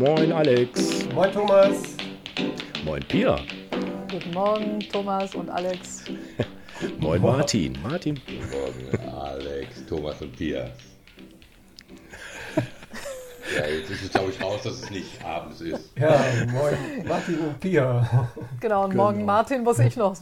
Moin Alex. Moin Thomas. Moin Pia. Guten Morgen Thomas und Alex. Moin Martin. Martin. Guten Morgen Alex, Thomas und Pia. Ja, jetzt ist es, glaube ich, raus, dass es nicht abends ist. Ja, moin Martin und Pia. Genau, und morgen Martin muss ich noch.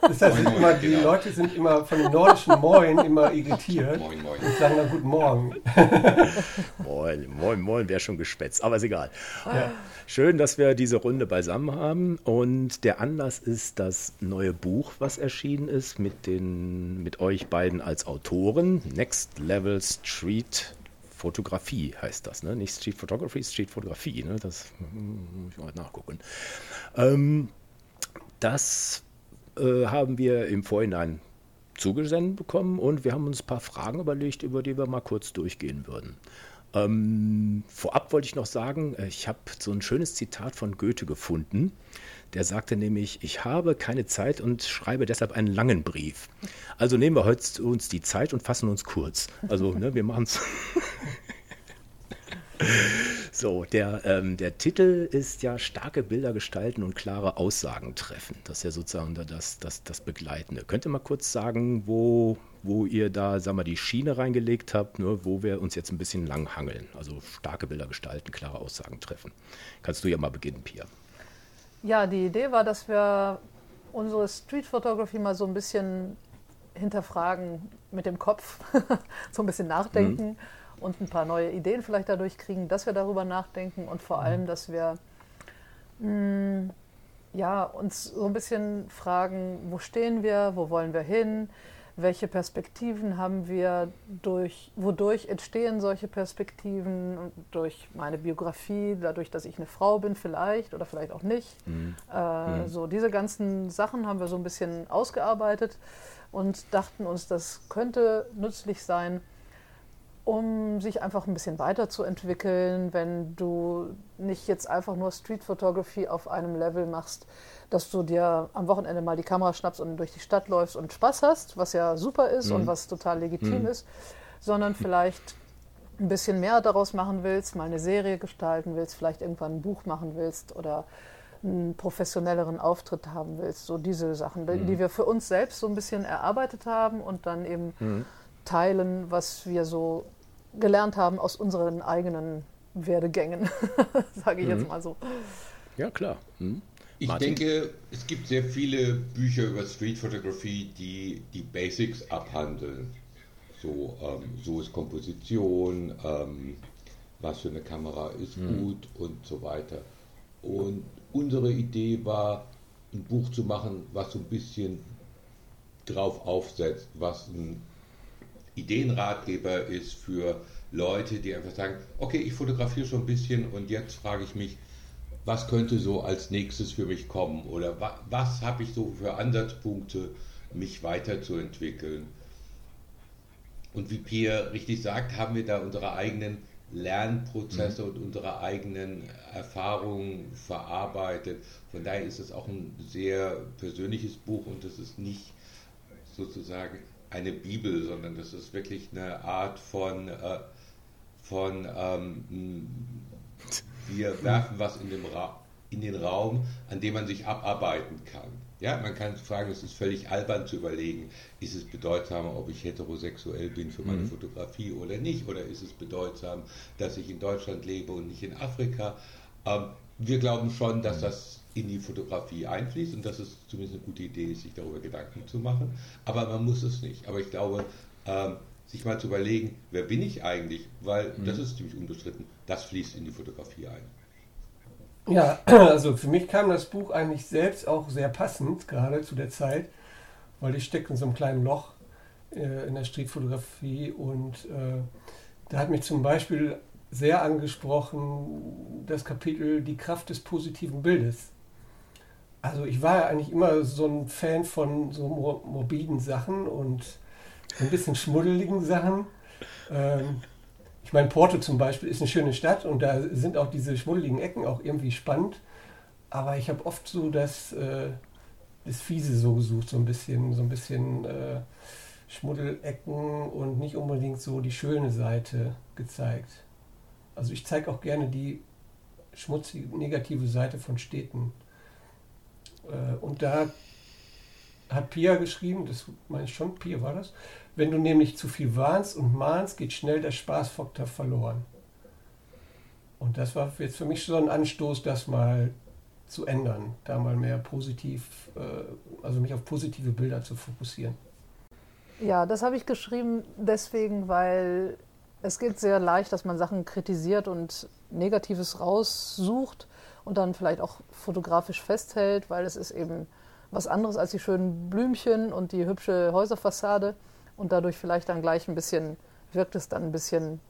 Das heißt, Moin, immer, moin, die genau. Leute sind immer von dem nordischen Moin immer irritiert Moin, moin. und sagen dann Guten Morgen. Moin, moin, moin, wäre schon geschwätzt, aber ist egal. Ja. Schön, dass wir diese Runde beisammen haben und der Anlass ist das neue Buch, was erschienen ist mit, den, mit euch beiden als Autoren. Next Level Street Fotografie heißt das, ne? Nicht Street Photography, Street Fotografie, ne? Das hm, muss ich mal nachgucken. Ähm, das äh, haben wir im Vorhinein zugesendet bekommen und wir haben uns ein paar Fragen überlegt, über die wir mal kurz durchgehen würden. Ähm, vorab wollte ich noch sagen, äh, ich habe so ein schönes Zitat von Goethe gefunden. Der sagte nämlich, ich habe keine Zeit und schreibe deshalb einen langen Brief. Also nehmen wir heute uns die Zeit und fassen uns kurz. Also ne, wir machen es. So, der, ähm, der Titel ist ja starke Bilder gestalten und klare Aussagen treffen. Das ist ja sozusagen da das, das, das Begleitende. Könnt ihr mal kurz sagen, wo, wo ihr da, sagen wir, die Schiene reingelegt habt, ne, wo wir uns jetzt ein bisschen lang hangeln? Also starke Bilder gestalten, klare Aussagen treffen. Kannst du ja mal beginnen, Pia. Ja, die Idee war, dass wir unsere Street Photography mal so ein bisschen hinterfragen mit dem Kopf, so ein bisschen nachdenken und ein paar neue Ideen vielleicht dadurch kriegen, dass wir darüber nachdenken und vor allem, dass wir mh, ja, uns so ein bisschen fragen, wo stehen wir, wo wollen wir hin, welche Perspektiven haben wir, durch, wodurch entstehen solche Perspektiven, durch meine Biografie, dadurch, dass ich eine Frau bin vielleicht oder vielleicht auch nicht. Äh, So diese ganzen Sachen haben wir so ein bisschen ausgearbeitet und dachten uns, das könnte nützlich sein, um sich einfach ein bisschen weiterzuentwickeln, wenn du nicht jetzt einfach nur Street Photography auf einem Level machst, dass du dir am Wochenende mal die Kamera schnappst und durch die Stadt läufst und Spaß hast, was ja super ist und was total legitim ist, sondern vielleicht ein bisschen mehr daraus machen willst, mal eine Serie gestalten willst, vielleicht irgendwann ein Buch machen willst oder einen professionelleren Auftritt haben willst. So diese Sachen, die- die wir für uns selbst so ein bisschen erarbeitet haben und dann eben teilen, was wir so gelernt haben aus unseren eigenen Werdegängen, sage ich jetzt mal so. Ja, klar. Hm? Ich Martin? denke, es gibt sehr viele Bücher über Street Photography, die die Basics abhandeln. So, ähm, so ist Komposition, ähm, was für eine Kamera ist gut und so weiter. Und unsere Idee war, ein Buch zu machen, was so ein bisschen drauf aufsetzt, was ein Ideenratgeber ist für Leute, die einfach sagen, okay, ich fotografiere schon ein bisschen und jetzt frage ich mich, was könnte so als nächstes für mich kommen oder wa was habe ich so für Ansatzpunkte, mich weiterzuentwickeln. Und wie Pierre richtig sagt, haben wir da unsere eigenen Lernprozesse und unsere eigenen Erfahrungen verarbeitet. Von daher ist es auch ein sehr persönliches Buch und es ist nicht sozusagen eine Bibel, sondern das ist wirklich eine Art von, äh, von ähm, wir werfen was in, dem Ra in den Raum, an dem man sich abarbeiten kann. Ja, man kann fragen, es ist völlig albern zu überlegen, ist es bedeutsamer, ob ich heterosexuell bin für meine Fotografie oder nicht, oder ist es bedeutsam, dass ich in Deutschland lebe und nicht in Afrika. Ähm, wir glauben schon, dass das in die Fotografie einfließt und dass es zumindest eine gute Idee ist, sich darüber Gedanken zu machen. Aber man muss es nicht. Aber ich glaube, ähm, sich mal zu überlegen, wer bin ich eigentlich, weil das ist ziemlich unbestritten, das fließt in die Fotografie ein. Ja, also für mich kam das Buch eigentlich selbst auch sehr passend, gerade zu der Zeit, weil ich stecke in so einem kleinen Loch äh, in der Streetfotografie und äh, da hat mich zum Beispiel sehr angesprochen das Kapitel Die Kraft des positiven Bildes. Also ich war ja eigentlich immer so ein Fan von so mor- morbiden Sachen und so ein bisschen schmuddeligen Sachen. Ähm, ich meine, Porto zum Beispiel ist eine schöne Stadt und da sind auch diese schmuddeligen Ecken auch irgendwie spannend. Aber ich habe oft so das, äh, das Fiese so gesucht, so ein bisschen, so ein bisschen äh, Schmuddelecken und nicht unbedingt so die schöne Seite gezeigt. Also ich zeige auch gerne die schmutzige, negative Seite von Städten. Äh, und da hat Pia geschrieben, das meine ich schon, Pia war das, wenn du nämlich zu viel warnst und mahnst, geht schnell der Spaßfaktor verloren. Und das war jetzt für mich so ein Anstoß, das mal zu ändern, da mal mehr positiv, äh, also mich auf positive Bilder zu fokussieren. Ja, das habe ich geschrieben deswegen, weil es geht sehr leicht, dass man Sachen kritisiert und Negatives raussucht und dann vielleicht auch fotografisch festhält, weil es ist eben was anderes als die schönen Blümchen und die hübsche Häuserfassade und dadurch vielleicht dann gleich ein bisschen, wirkt es dann ein bisschen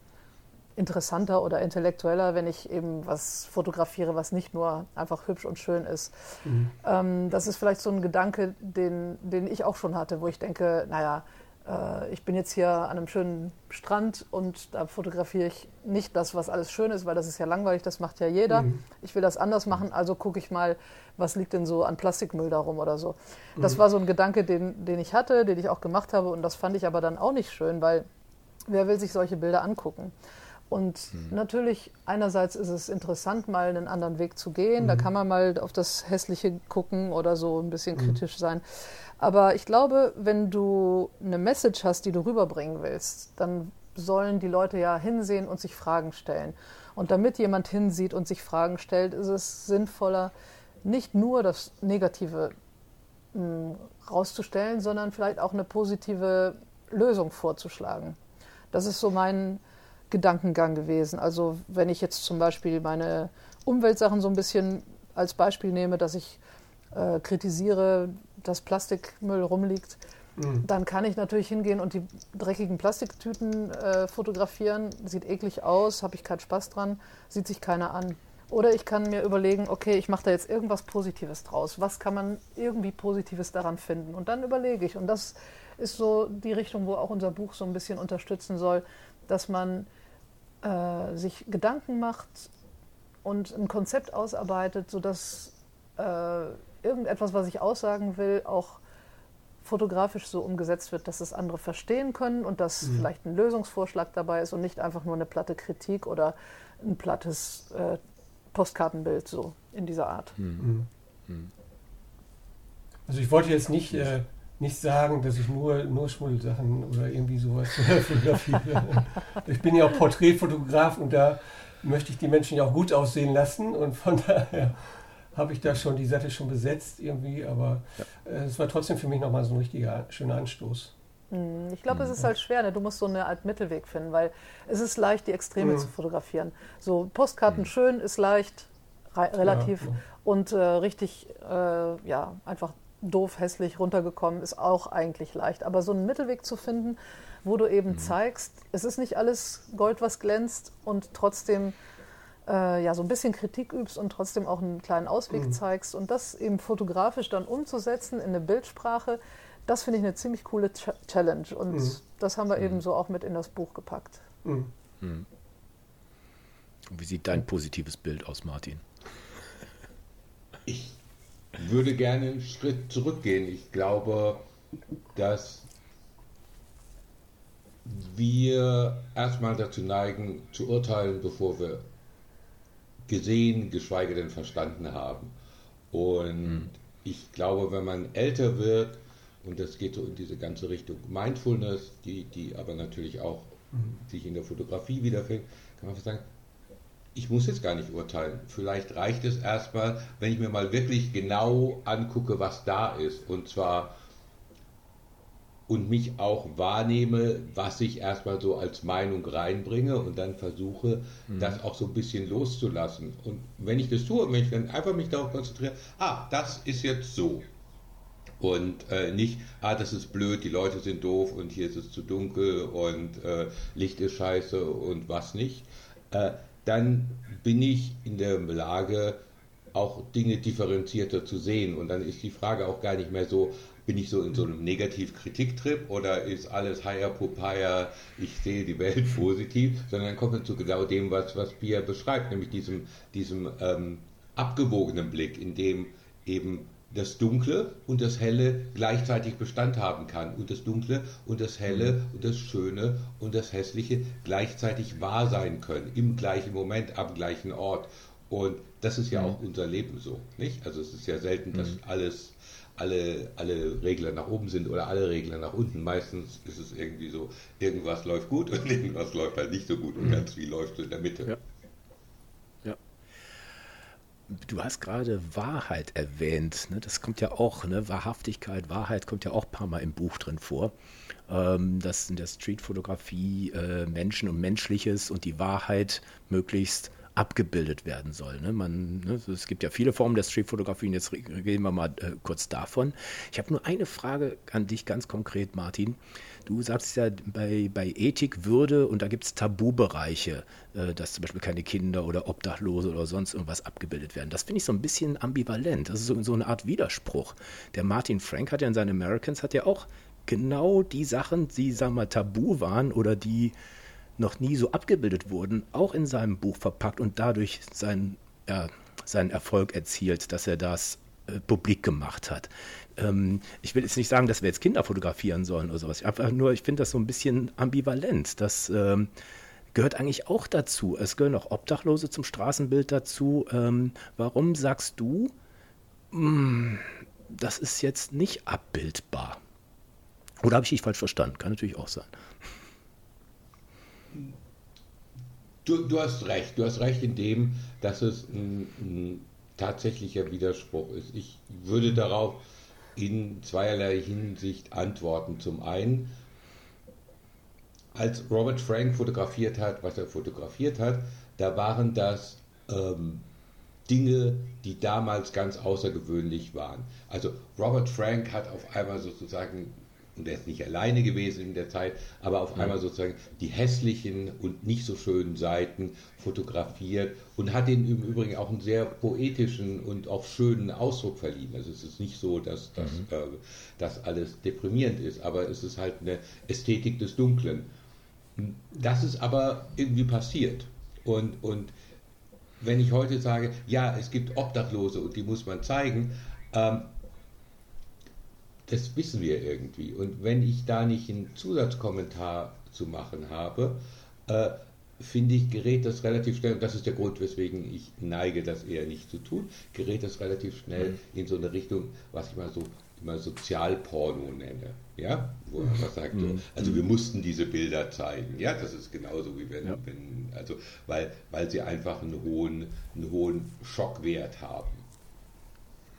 interessanter oder intellektueller, wenn ich eben was fotografiere, was nicht nur einfach hübsch und schön ist. Mhm. Ähm, das ist vielleicht so ein Gedanke, den, den ich auch schon hatte, wo ich denke, naja, äh, ich bin jetzt hier an einem schönen Strand und da fotografiere ich nicht das, was alles schön ist, weil das ist ja langweilig, das macht ja jeder. Mhm. Ich will das anders machen, also gucke ich mal, was liegt denn so an Plastikmüll darum oder so. Mhm. Das war so ein Gedanke, den, den ich hatte, den ich auch gemacht habe und das fand ich aber dann auch nicht schön, weil wer will sich solche Bilder angucken? Und mhm. natürlich, einerseits ist es interessant, mal einen anderen Weg zu gehen. Mhm. Da kann man mal auf das Hässliche gucken oder so ein bisschen mhm. kritisch sein. Aber ich glaube, wenn du eine Message hast, die du rüberbringen willst, dann sollen die Leute ja hinsehen und sich Fragen stellen. Und damit jemand hinsieht und sich Fragen stellt, ist es sinnvoller, nicht nur das Negative mh, hm, rauszustellen, sondern vielleicht auch eine positive Lösung vorzuschlagen. Das ist so mein Gedankengang gewesen. Also wenn ich jetzt zum Beispiel meine Umweltsachen so ein bisschen als Beispiel nehme, dass ich äh, kritisiere, dass Plastikmüll rumliegt, mhm. dann kann ich natürlich hingehen und die dreckigen Plastiktüten äh, fotografieren. Sieht eklig aus, habe ich keinen Spaß dran, sieht sich keiner an. Oder ich kann mir überlegen, okay, ich mache da jetzt irgendwas Positives draus. Was kann man irgendwie Positives daran finden? Und dann überlege ich. Und das ist so die Richtung, wo auch unser Buch so ein bisschen unterstützen soll, dass man äh, sich Gedanken macht und ein Konzept ausarbeitet, sodass äh, irgendetwas, was ich aussagen will, auch fotografisch so umgesetzt wird, dass es andere verstehen können und dass mhm. vielleicht ein Lösungsvorschlag dabei ist und nicht einfach nur eine platte Kritik oder ein plattes äh, Postkartenbild so in dieser Art. Mhm. Mhm. Also ich wollte jetzt nicht, äh, nicht sagen, dass ich nur, nur Schmuddelsachen oder irgendwie sowas fotografiere. ich bin ja auch Porträtfotograf und da möchte ich die Menschen ja auch gut aussehen lassen und von daher habe ich da schon die Seite schon besetzt irgendwie, aber ja. äh, es war trotzdem für mich nochmal so ein richtiger schöner Anstoß. Hm, ich glaube, es ist halt schwer. Ne? Du musst so eine Art Mittelweg finden, weil es ist leicht, die Extreme mhm. zu fotografieren. So Postkarten mhm. schön ist leicht, relativ ja, und äh, richtig, äh, ja, einfach doof, hässlich runtergekommen ist auch eigentlich leicht. Aber so einen Mittelweg zu finden, wo du eben mhm. zeigst, es ist nicht alles Gold, was glänzt und trotzdem äh, ja so ein bisschen Kritik übst und trotzdem auch einen kleinen Ausweg mhm. zeigst und das eben fotografisch dann umzusetzen in eine Bildsprache, das finde ich eine ziemlich coole Ch Challenge und mhm. das haben wir mhm. eben so auch mit in das Buch gepackt. Mhm. Mhm. Wie sieht dein positives Bild aus, Martin? Ich würde gerne einen Schritt zurückgehen. Ich glaube, dass wir erstmal dazu neigen, zu urteilen, bevor wir gesehen, geschweige denn verstanden haben. Und mhm. ich glaube, wenn man älter wird, und das geht so in diese ganze Richtung Mindfulness, die, die aber natürlich auch mhm. sich in der Fotografie wiederfindet, kann man sagen, ich muss jetzt gar nicht urteilen. Vielleicht reicht es erstmal, wenn ich mir mal wirklich genau angucke, was da ist. Und zwar und mich auch wahrnehme, was ich erstmal so als Meinung reinbringe und dann versuche, mhm. das auch so ein bisschen loszulassen. Und wenn ich das tue, wenn ich dann einfach mich darauf konzentriere, ah, das ist jetzt so. Und äh, nicht, ah, das ist blöd, die Leute sind doof und hier ist es zu dunkel und äh, Licht ist scheiße und was nicht, äh, dann bin ich in der Lage, auch Dinge differenzierter zu sehen. Und dann ist die Frage auch gar nicht mehr so, bin ich so in so einem Negativ-Kritik-Trip oder ist alles Haya Popaya, ich sehe die Welt positiv, sondern kommt man zu genau dem, was, was Pia beschreibt, nämlich diesem, diesem ähm, abgewogenen Blick, in dem eben das Dunkle und das Helle gleichzeitig Bestand haben kann und das Dunkle und das Helle mhm. und das Schöne und das Hässliche gleichzeitig wahr sein können, im gleichen Moment, am gleichen Ort. Und das ist ja auch unser Leben so, nicht? Also es ist ja selten, dass alles, alle, alle Regler nach oben sind oder alle Regler nach unten. Meistens ist es irgendwie so, irgendwas läuft gut und irgendwas läuft halt nicht so gut und ganz viel läuft so in der Mitte. Ja. Du hast gerade Wahrheit erwähnt. Ne? Das kommt ja auch, ne? Wahrhaftigkeit, Wahrheit kommt ja auch ein paar Mal im Buch drin vor. Ähm, dass in der Streetfotografie äh, Menschen und Menschliches und die Wahrheit möglichst abgebildet werden soll. Ne? Man, ne, es gibt ja viele Formen der Streetfotografie und jetzt reden wir mal äh, kurz davon. Ich habe nur eine Frage an dich ganz konkret, Martin. Du sagst ja bei, bei Ethik, Würde und da gibt es Tabubereiche, äh, dass zum Beispiel keine Kinder oder Obdachlose oder sonst irgendwas abgebildet werden. Das finde ich so ein bisschen ambivalent. Das ist so, so eine Art Widerspruch. Der Martin Frank hat ja in seinen Americans hat ja auch genau die Sachen, die, sagen wir tabu waren oder die noch nie so abgebildet wurden, auch in seinem Buch verpackt und dadurch sein, ja, seinen Erfolg erzielt, dass er das äh, publik gemacht hat. Ähm, ich will jetzt nicht sagen, dass wir jetzt Kinder fotografieren sollen oder sowas. Einfach nur, ich finde das so ein bisschen ambivalent. Das ähm, gehört eigentlich auch dazu. Es gehören auch Obdachlose zum Straßenbild dazu. Ähm, warum sagst du, mh, hm, das ist jetzt nicht abbildbar? Oder habe ich dich falsch verstanden? Kann natürlich auch sein. Du, du, hast recht. Du hast recht in dem, dass es ein, ein tatsächlicher Widerspruch ist. Ich würde darauf in zweierlei Hinsicht antworten. Zum einen, als Robert Frank fotografiert hat, was er fotografiert hat, da waren das ähm, Dinge, die damals ganz außergewöhnlich waren. Also Robert Frank hat auf einmal sozusagen und er ist nicht alleine gewesen in der Zeit, aber auf einmal sozusagen die hässlichen und nicht so schönen Seiten fotografiert und hat ihnen im Übrigen auch einen sehr poetischen und auch schönen Ausdruck verliehen. Also es ist nicht so, dass das, mhm. äh, das alles deprimierend ist, aber es ist halt eine Ästhetik des Dunklen. Das ist aber irgendwie passiert. Und, und wenn ich heute sage, ja, es gibt Obdachlose und die muss man zeigen, ähm, das wissen wir irgendwie. Und wenn ich da nicht einen Zusatzkommentar zu machen habe, äh, finde ich, gerät das relativ schnell, und das ist der Grund, weswegen ich neige, das eher nicht zu tun, gerät das relativ schnell mhm. in so eine Richtung, was ich mal so immer Sozialporno nenne. Ja, wo man sagt, mhm. also wir mussten diese Bilder zeigen. Ja, das ist genauso wie wenn, ja. wenn also weil, weil sie einfach einen hohen, einen hohen Schockwert haben.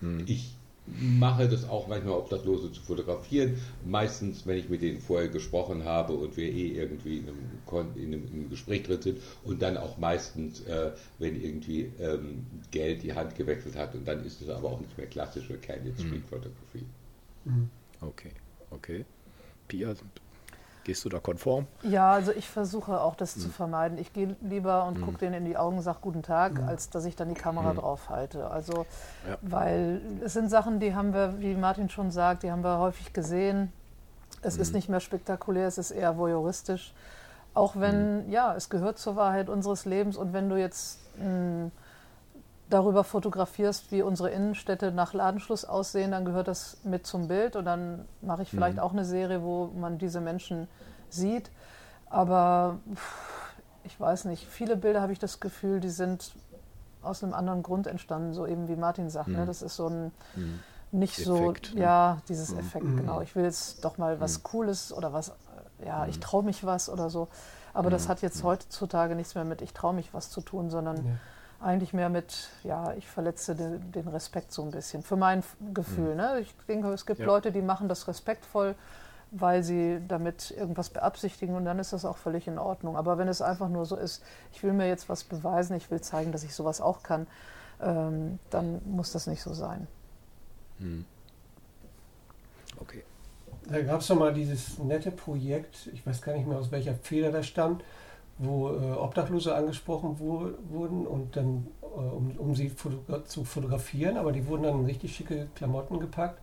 Mhm. Ich mache das auch manchmal Obdachlose zu fotografieren. Meistens, wenn ich mit denen vorher gesprochen habe und wir eh irgendwie in einem, in einem, in einem Gespräch drin sind und dann auch meistens, äh, wenn irgendwie ähm, Geld die Hand gewechselt hat und dann ist es aber auch nicht mehr klassische Candid mhm. Street Photography. Okay, okay. Pia, Gehst du da konform? Ja, also ich versuche auch das mhm. zu vermeiden. Ich gehe lieber und mhm. gucke denen in die Augen, sage guten Tag, mhm. als dass ich dann die Kamera mhm. drauf halte. Also, ja. weil es sind Sachen, die haben wir, wie Martin schon sagt, die haben wir häufig gesehen. Es ist mhm. nicht mehr spektakulär, es ist eher voyeuristisch. Auch wenn, mhm. ja, es gehört zur Wahrheit unseres Lebens und wenn du jetzt mh, darüber fotografierst, wie unsere Innenstädte nach Ladenschluss aussehen, dann gehört das mit zum Bild und dann mache ich vielleicht mhm. auch eine Serie, wo man diese Menschen sieht. Aber ich weiß nicht, viele Bilder habe ich das Gefühl, die sind aus einem anderen Grund entstanden, so eben wie Martin sagt. Ne? Mhm. Ne? Das ist so ein mhm. nicht Effekt, so, ne? ja, dieses mhm. Effekt, mhm. genau. Ich will jetzt doch mal was mhm. Cooles oder was, ja, ich traue mich was oder so. Aber das hat jetzt heutzutage nichts mehr mit ich traue mich was zu tun, sondern ja eigentlich mehr mit, ja, ich verletze den, den Respekt so ein bisschen, für mein Gefühl. Mhm. Ne? Ich denke, es gibt ja. Leute, die machen das respektvoll, weil sie damit irgendwas beabsichtigen und dann ist das auch völlig in Ordnung. Aber wenn es einfach nur so ist, ich will mir jetzt was beweisen, ich will zeigen, dass ich sowas auch kann, ähm, dann muss das nicht so sein. Mhm. Okay. Da gab es schon mal dieses nette Projekt, ich weiß gar nicht mehr aus welcher Feder das stammt, wo äh, Obdachlose angesprochen wo, wurden und dann, äh, um, um sie fotogra zu fotografieren, aber die wurden dann in richtig schicke Klamotten gepackt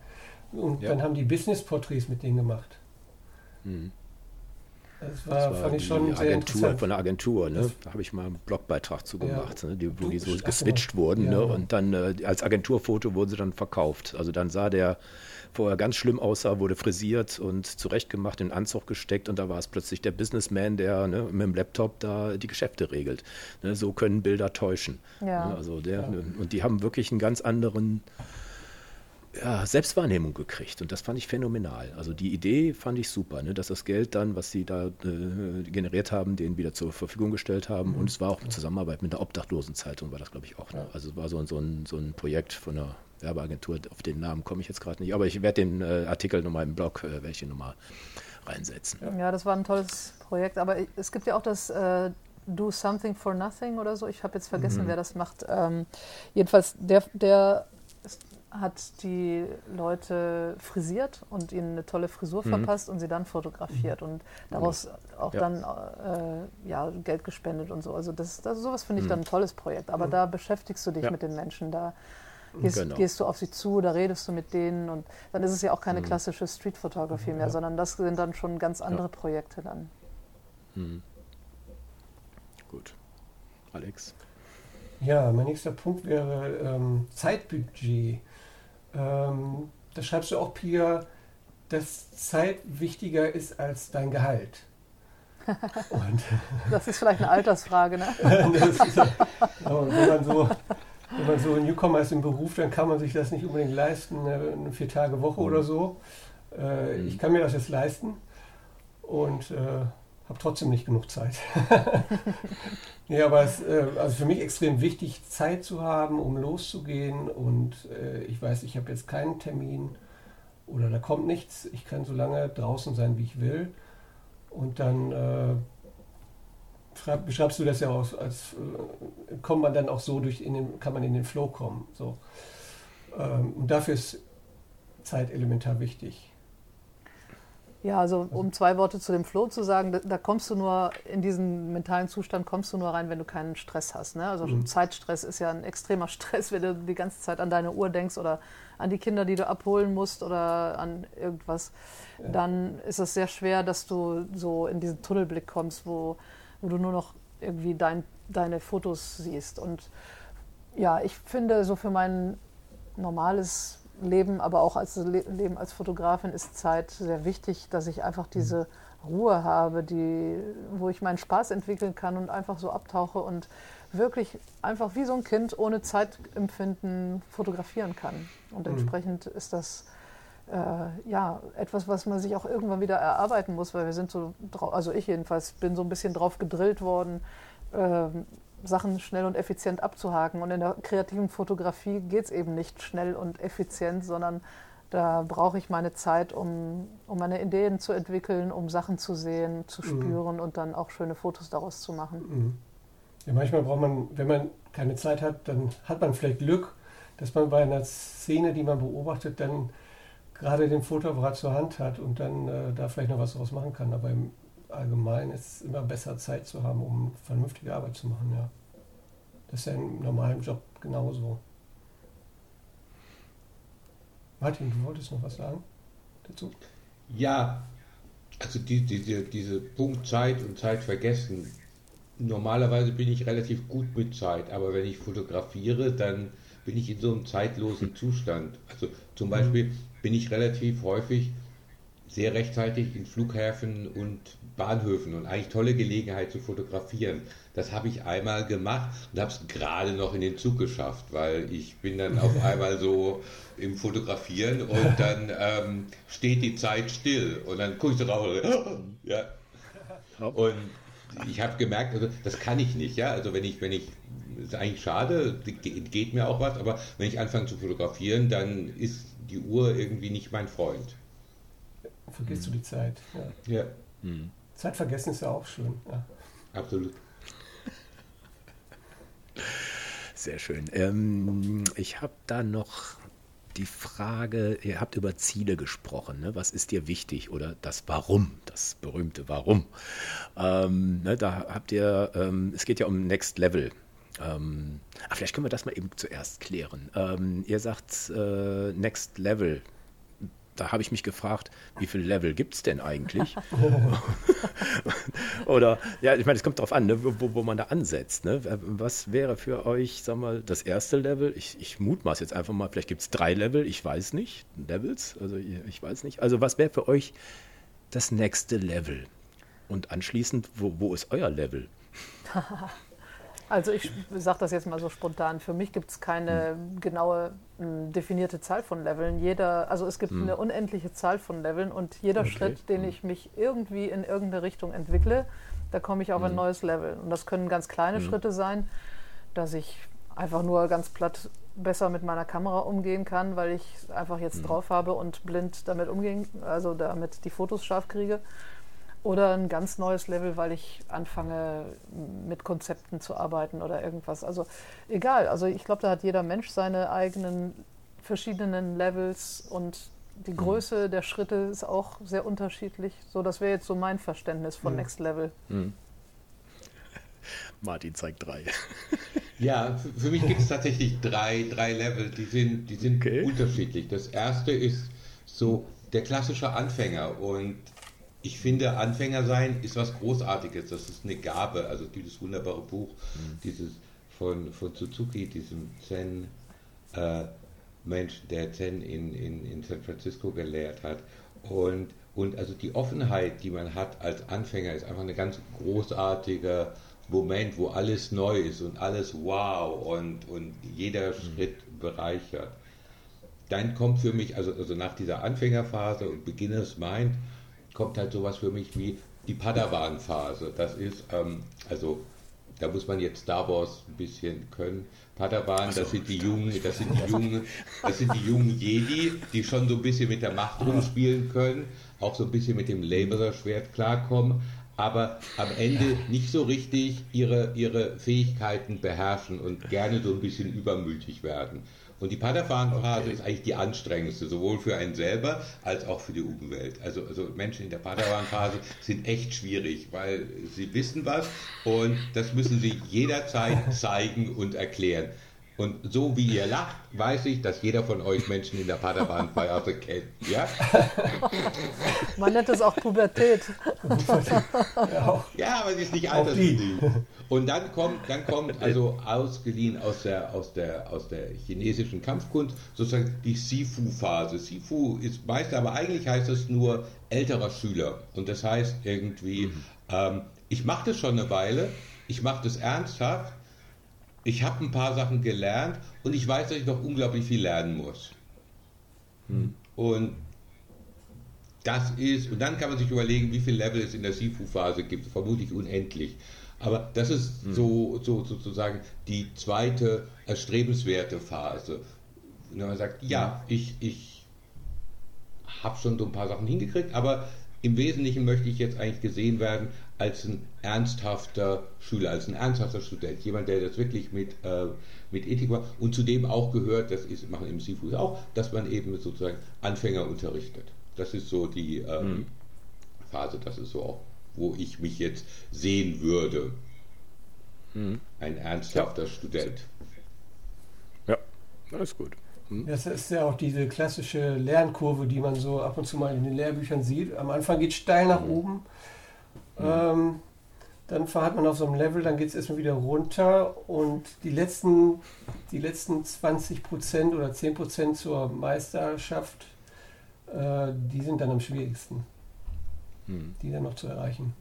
und ja. dann haben die Business-Porträts mit denen gemacht. Mhm. Das war, das war fand ich schon sehr Agentur, von der Agentur, ne? Da habe ich mal einen Blogbeitrag zu gemacht, ja. ne? die, wo die so geswitcht wurden. Ja, ne? Und dann äh, als Agenturfoto wurden sie dann verkauft. Also dann sah der vorher ganz schlimm aussah, wurde frisiert und zurechtgemacht, in den Anzug gesteckt und da war es plötzlich der Businessman, der ne, mit dem Laptop da die Geschäfte regelt. Ne? So können Bilder täuschen. Ja. Ne? Also der, Und die haben wirklich einen ganz anderen ja, Selbstwahrnehmung gekriegt und das fand ich phänomenal. Also die Idee fand ich super, ne, dass das Geld dann, was sie da äh, generiert haben, denen wieder zur Verfügung gestellt haben mhm. und es war auch in Zusammenarbeit mit der Obdachlosenzeitung, war das glaube ich auch. Ne? Also es war so, so, ein, so ein Projekt von einer Werbeagentur, auf den Namen komme ich jetzt gerade nicht, aber ich werde den äh, Artikel nochmal im Blog, äh, welche Nummer reinsetzen. Ja, das war ein tolles Projekt, aber es gibt ja auch das äh, Do Something for Nothing oder so, ich habe jetzt vergessen, mhm. wer das macht. Ähm, jedenfalls, der, der hat die Leute frisiert und ihnen eine tolle Frisur mhm. verpasst und sie dann fotografiert und daraus auch ja. dann äh, ja, Geld gespendet und so. Also das, das sowas finde ich mhm. dann ein tolles Projekt. Aber mhm. da beschäftigst du dich ja. mit den Menschen, da gehst, genau. gehst, du auf sie zu, da redest du mit denen und dann ist es ja auch keine mhm. klassische Street Photography mehr, ja. sondern das sind dann schon ganz andere Projekte dann. Mhm. Gut. Alex? Ja, mein nächster Punkt wäre ähm, Zeitbudget. Ähm, da schreibst du auch, Pia, dass Zeit wichtiger ist als dein Gehalt. Und das ist vielleicht eine Altersfrage, ne? ist, ja, wenn, man so, wenn man so ein Newcomer ist im Beruf, dann kann man sich das nicht unbedingt leisten, eine Vier-Tage-Woche oder so. Äh, ich kann mir das jetzt leisten und äh, habe trotzdem nicht genug Zeit. ja, aber es ist äh, also für mich extrem wichtig, Zeit zu haben, um loszugehen. Und äh, ich weiß, ich habe jetzt keinen Termin oder da kommt nichts. Ich kann so lange draußen sein, wie ich will. Und dann äh, beschreibst du das ja auch, als äh, kommt man dann auch so durch, in den, kann man in den Flow kommen. So. Ähm, und dafür ist Zeit elementar wichtig. Ja, also um zwei Worte zu dem Flow zu sagen, da, da, kommst du nur in diesen mentalen Zustand kommst du nur rein, wenn du keinen Stress hast. Ne? Also mhm. Zeitstress ist ja ein extremer Stress, wenn du die ganze Zeit an deine Uhr denkst oder an die Kinder, die du abholen musst oder an irgendwas. Ja. Dann ist es sehr schwer, dass du so in diesen Tunnelblick kommst, wo, wo du nur noch irgendwie dein, deine Fotos siehst. Und ja, ich finde so für mein normales Leben, aber auch als Leben als Fotografin ist Zeit sehr wichtig, dass ich einfach diese Ruhe habe, die, wo ich meinen Spaß entwickeln kann und einfach so abtauche und wirklich einfach wie so ein Kind ohne Zeitempfinden fotografieren kann. Und mhm. entsprechend ist das äh, ja etwas, was man sich auch irgendwann wieder erarbeiten muss, weil wir sind so, also ich jedenfalls bin so ein bisschen drauf gedrillt worden, äh, Sachen schnell und effizient abzuhaken. Und in der kreativen Fotografie geht es eben nicht schnell und effizient, sondern da brauche ich meine Zeit, um, um meine Ideen zu entwickeln, um Sachen zu sehen, zu mhm. spüren mhm. und dann auch schöne Fotos daraus zu machen. Mhm. Ja, manchmal braucht man, wenn man keine Zeit hat, dann hat man vielleicht Glück, dass man bei einer Szene, die man beobachtet, dann gerade den Fotoapparat zur Hand hat und dann äh, da vielleicht noch was draus machen kann. Aber im allgemein ist es immer besser, Zeit zu haben, um vernünftige Arbeit zu machen, ja. Das ist ja im normalen Job genauso. Martin, du wolltest noch was sagen dazu? Ja, also die, diese, diese Punkt Zeit und Zeit vergessen. Normalerweise bin ich relativ gut mit Zeit, aber wenn ich fotografiere, dann bin ich in so einem zeitlosen Zustand. Also zum mhm. Beispiel bin ich relativ häufig sehr rechtzeitig in Flughäfen und Bahnhöfen und eigentlich tolle Gelegenheit zu fotografieren. Das habe ich einmal gemacht und habe es gerade noch in den Zug geschafft, weil ich bin dann auf einmal so im Fotografieren und dann ähm, steht die Zeit still und dann gucke ich so drauf und, ja. und ich habe gemerkt, also das kann ich nicht, ja. Also wenn ich, wenn ich, ist eigentlich schade, geht mir auch was, aber wenn ich anfange zu fotografieren, dann ist die Uhr irgendwie nicht mein Freund vergisst mhm. du die Zeit. Ja. ja. Mhm. Zeit vergessen ist ja auch schön. Ja. Absolut. Sehr schön. Ähm, ich habe da noch die Frage, ihr habt über Ziele gesprochen. Ne? Was ist dir wichtig oder das Warum, das berühmte Warum? Ähm, ne, da habt ihr, ähm, es geht ja um Next Level. Ähm, ah, vielleicht können wir das mal eben zuerst klären. Ähm, ihr sagt äh, Next Level da habe ich mich gefragt, wie viele Level gibt es denn eigentlich? Oder, ja, ich meine, es kommt darauf an, ne, wo, wo man da ansetzt. Ne? Was wäre für euch, sag mal, das erste Level? Ich, ich mutmaß jetzt einfach mal, vielleicht gibt es drei Level, ich weiß nicht, Levels, also ich weiß nicht. Also was wäre für euch das nächste Level? Und anschließend, wo, wo ist euer Level? Also ich sage das jetzt mal so spontan. Für mich gibt es keine hm. genaue hm, definierte Zahl von Leveln. Jeder, also es gibt hm. eine unendliche Zahl von Leveln und jeder okay. Schritt, den hm. ich mich irgendwie in irgendeine Richtung entwickle, da komme ich auf ein hm. neues Level. Und das können ganz kleine hm. Schritte sein, dass ich einfach nur ganz platt besser mit meiner Kamera umgehen kann, weil ich einfach jetzt drauf habe und blind damit umgehen, also damit die Fotos scharf kriege. Oder ein ganz neues Level, weil ich anfange mit Konzepten zu arbeiten oder irgendwas. Also egal, also ich glaube, da hat jeder Mensch seine eigenen verschiedenen Levels und die mhm. Größe der Schritte ist auch sehr unterschiedlich. So, das wäre jetzt so mein Verständnis von mhm. Next Level. Mhm. Martin zeigt drei. Ja, für mich gibt es tatsächlich drei, drei Level, die sind, die sind okay. unterschiedlich. Das erste ist so der klassische Anfänger und ich finde, Anfänger sein ist was Großartiges. Das ist eine Gabe. Also dieses wunderbare Buch, mhm. dieses von, von Suzuki, diesem Zen äh, Mensch, der Zen in, in, in San Francisco gelehrt hat. Und, und also die Offenheit, die man hat als Anfänger, ist einfach ein ganz großartiger Moment, wo alles neu ist und alles wow und, und jeder mhm. Schritt bereichert. Dann kommt für mich, also, also nach dieser Anfängerphase und Beginners Mind, kommt halt sowas für mich wie die Padawan-Phase. Das ist, ähm, also da muss man jetzt Star Wars ein bisschen können. Padawan, so, das sind die jungen, das sind die jungen, das sind die jungen Jedi, die schon so ein bisschen mit der Macht rumspielen können, auch so ein bisschen mit dem Laserschwert klarkommen, aber am Ende nicht so richtig ihre, ihre Fähigkeiten beherrschen und gerne so ein bisschen übermütig werden. Und die Padawan-Phase okay. ist eigentlich die anstrengendste, sowohl für einen selber als auch für die Umwelt. Also, also Menschen in der Padawan-Phase sind echt schwierig, weil sie wissen was und das müssen sie jederzeit zeigen und erklären. Und so wie ihr lacht, weiß ich, dass jeder von euch Menschen in der Padawan-Phase kennt. Ja? Man nennt es auch Pubertät. ja, aber es ist nicht altersbedingt. Und dann kommt, dann kommt also ausgeliehen aus der, aus der, aus der chinesischen Kampfkunst sozusagen die Sifu-Phase. Sifu ist meist, aber eigentlich heißt es nur älterer Schüler. Und das heißt irgendwie, mhm. ähm, ich mache das schon eine Weile, ich mache das ernsthaft ich habe ein paar Sachen gelernt und ich weiß, dass ich noch unglaublich viel lernen muss. Hm. Und das ist, und dann kann man sich überlegen, wie viele Level es in der Sifu-Phase gibt, vermutlich unendlich. Aber das ist hm. so, so sozusagen die zweite erstrebenswerte Phase. Wenn man sagt, ja, hm. ich, ich habe schon so ein paar Sachen hingekriegt, aber im Wesentlichen möchte ich jetzt eigentlich gesehen werden als ein ernsthafter Schüler, als ein ernsthafter Student, jemand, der das wirklich mit, äh, mit Ethik macht und zudem auch gehört, das ist, machen im Sifu auch, dass man eben sozusagen Anfänger unterrichtet. Das ist so die ähm, mhm. Phase, das ist so auch, wo ich mich jetzt sehen würde. Mhm. Ein ernsthafter ja. Student. Ja, alles gut. Mhm. Das ist ja auch diese klassische Lernkurve, die man so ab und zu mal in den Lehrbüchern sieht. Am Anfang geht es steil nach mhm. oben. Mhm. Ähm, dann hat man auf so einem Level, dann geht es erstmal wieder runter und die letzten, die letzten 20% oder 10% zur Meisterschaft, äh, die sind dann am schwierigsten, hm. die dann noch zu erreichen.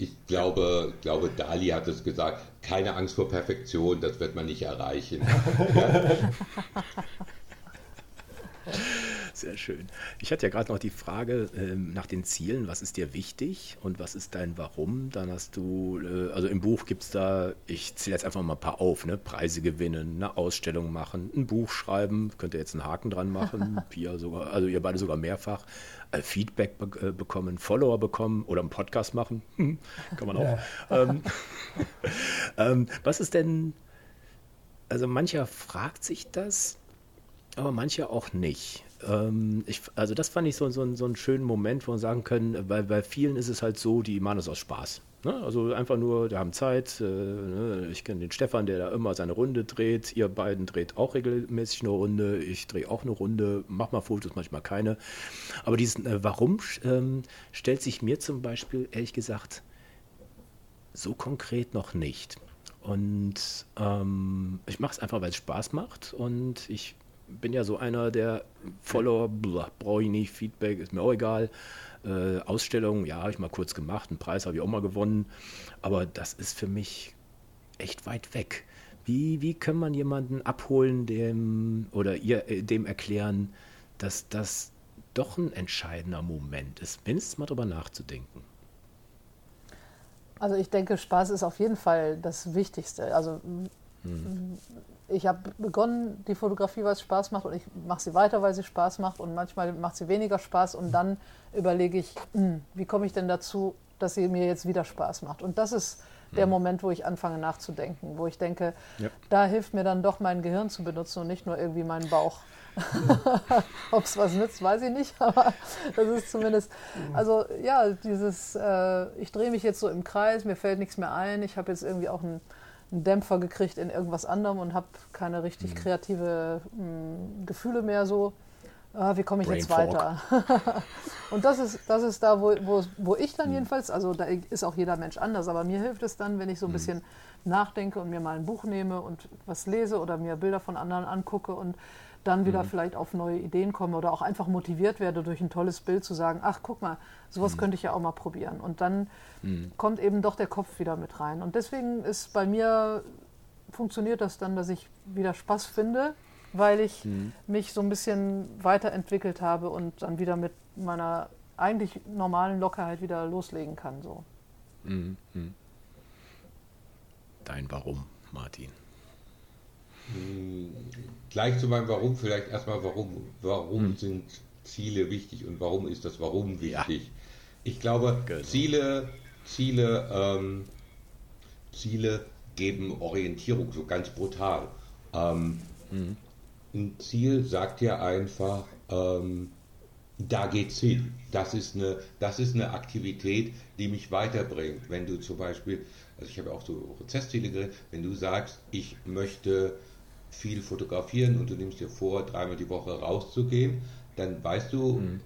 Ich glaube, glaube, Dali hat es gesagt, keine Angst vor Perfektion, das wird man nicht erreichen. Sehr schön. Ich hatte ja gerade noch die Frage ähm, nach den Zielen. Was ist dir wichtig und was ist dein Warum? Dann hast du, äh, also im Buch gibt es da, ich zähle jetzt einfach mal ein paar auf, ne? Preise gewinnen, eine Ausstellung machen, ein Buch schreiben, könnt ihr jetzt einen Haken dran machen, Pia sogar, also ihr beide sogar mehrfach, äh, Feedback be äh, bekommen, Follower bekommen oder einen Podcast machen. Hm, kann man auch. ähm, ähm, was ist denn, also mancher fragt sich das, aber manche auch nicht. Ähm, ich, also das fand ich so, so, so einen schönen Moment, wo wir sagen können, weil bei vielen ist es halt so, die machen es aus Spaß. Ne? Also einfach nur, wir haben Zeit. Äh, ne? Ich kenne den Stefan, der da immer seine Runde dreht. Ihr beiden dreht auch regelmäßig eine Runde. Ich drehe auch eine Runde, mach mal Fotos, manchmal keine. Aber dieses äh, Warum ähm, stellt sich mir zum Beispiel, ehrlich gesagt, so konkret noch nicht. Und ähm, ich mache es einfach, weil es Spaß macht. Und ich bin ja so einer, der Follower, brauche ich nicht, Feedback ist mir auch egal. Äh, Ausstellung, ja, habe ich mal kurz gemacht, einen Preis habe ich auch mal gewonnen. Aber das ist für mich echt weit weg. Wie, wie kann man jemanden abholen, dem oder ihr äh, dem erklären, dass das doch ein entscheidender Moment ist, mindestens mal drüber nachzudenken? Also ich denke, Spaß ist auf jeden Fall das Wichtigste. Also hm. ich habe begonnen, die Fotografie, weil es Spaß macht und ich mache sie weiter, weil sie Spaß macht und manchmal macht sie weniger Spaß und dann überlege ich, hm, wie komme ich denn dazu, dass sie mir jetzt wieder Spaß macht. Und das ist der hm. Moment, wo ich anfange nachzudenken, wo ich denke, ja. da hilft mir dann doch mein Gehirn zu benutzen und nicht nur irgendwie meinen Bauch. Ob es was nützt, weiß ich nicht, aber das ist zumindest, also ja, dieses, äh, ich drehe mich jetzt so im Kreis, mir fällt nichts mehr ein, ich habe jetzt irgendwie auch einen, einen, Dämpfer gekriegt in irgendwas anderem und habe keine richtig mhm. kreative mh, hm, Gefühle mehr so. Ah, wie komme ich Brain jetzt weiter? und das ist, das ist da, wo, wo, wo ich dann mhm. jedenfalls, also da ist auch jeder Mensch anders, aber mir hilft es dann, wenn ich so ein mhm. bisschen nachdenke und mir mal ein Buch nehme und was lese oder mir Bilder von anderen angucke und dann wieder mhm. vielleicht auf neue Ideen komme oder auch einfach motiviert werde durch ein tolles Bild zu sagen, ach guck mal, sowas mhm. könnte ich ja auch mal probieren. Und dann mhm. kommt eben doch der Kopf wieder mit rein. Und deswegen ist bei mir, funktioniert das dann, dass ich wieder Spaß finde, weil ich mhm. mich so ein bisschen weiterentwickelt habe und dann wieder mit meiner eigentlich normalen Lockerheit wieder loslegen kann. So. Mhm. Mhm. Dein Warum, Martin? Hm, gleich zu meinem Warum vielleicht erstmal, warum, warum hm. sind Ziele wichtig und warum ist das Warum wichtig? Ja. Ich glaube, genau. Ziele, Ziele, ähm, Ziele geben Orientierung, so ganz brutal. Ähm, hm. Ein Ziel sagt ja einfach, ähm, da geht's hin. Das ist, eine, das ist eine Aktivität, die mich weiterbringt. Wenn du zum Beispiel, also ich habe auch so Prozessziele geredet, wenn du sagst, ich möchte viel fotografieren und du nimmst dir vor, dreimal die Woche rauszugehen, dann weißt du, mhm.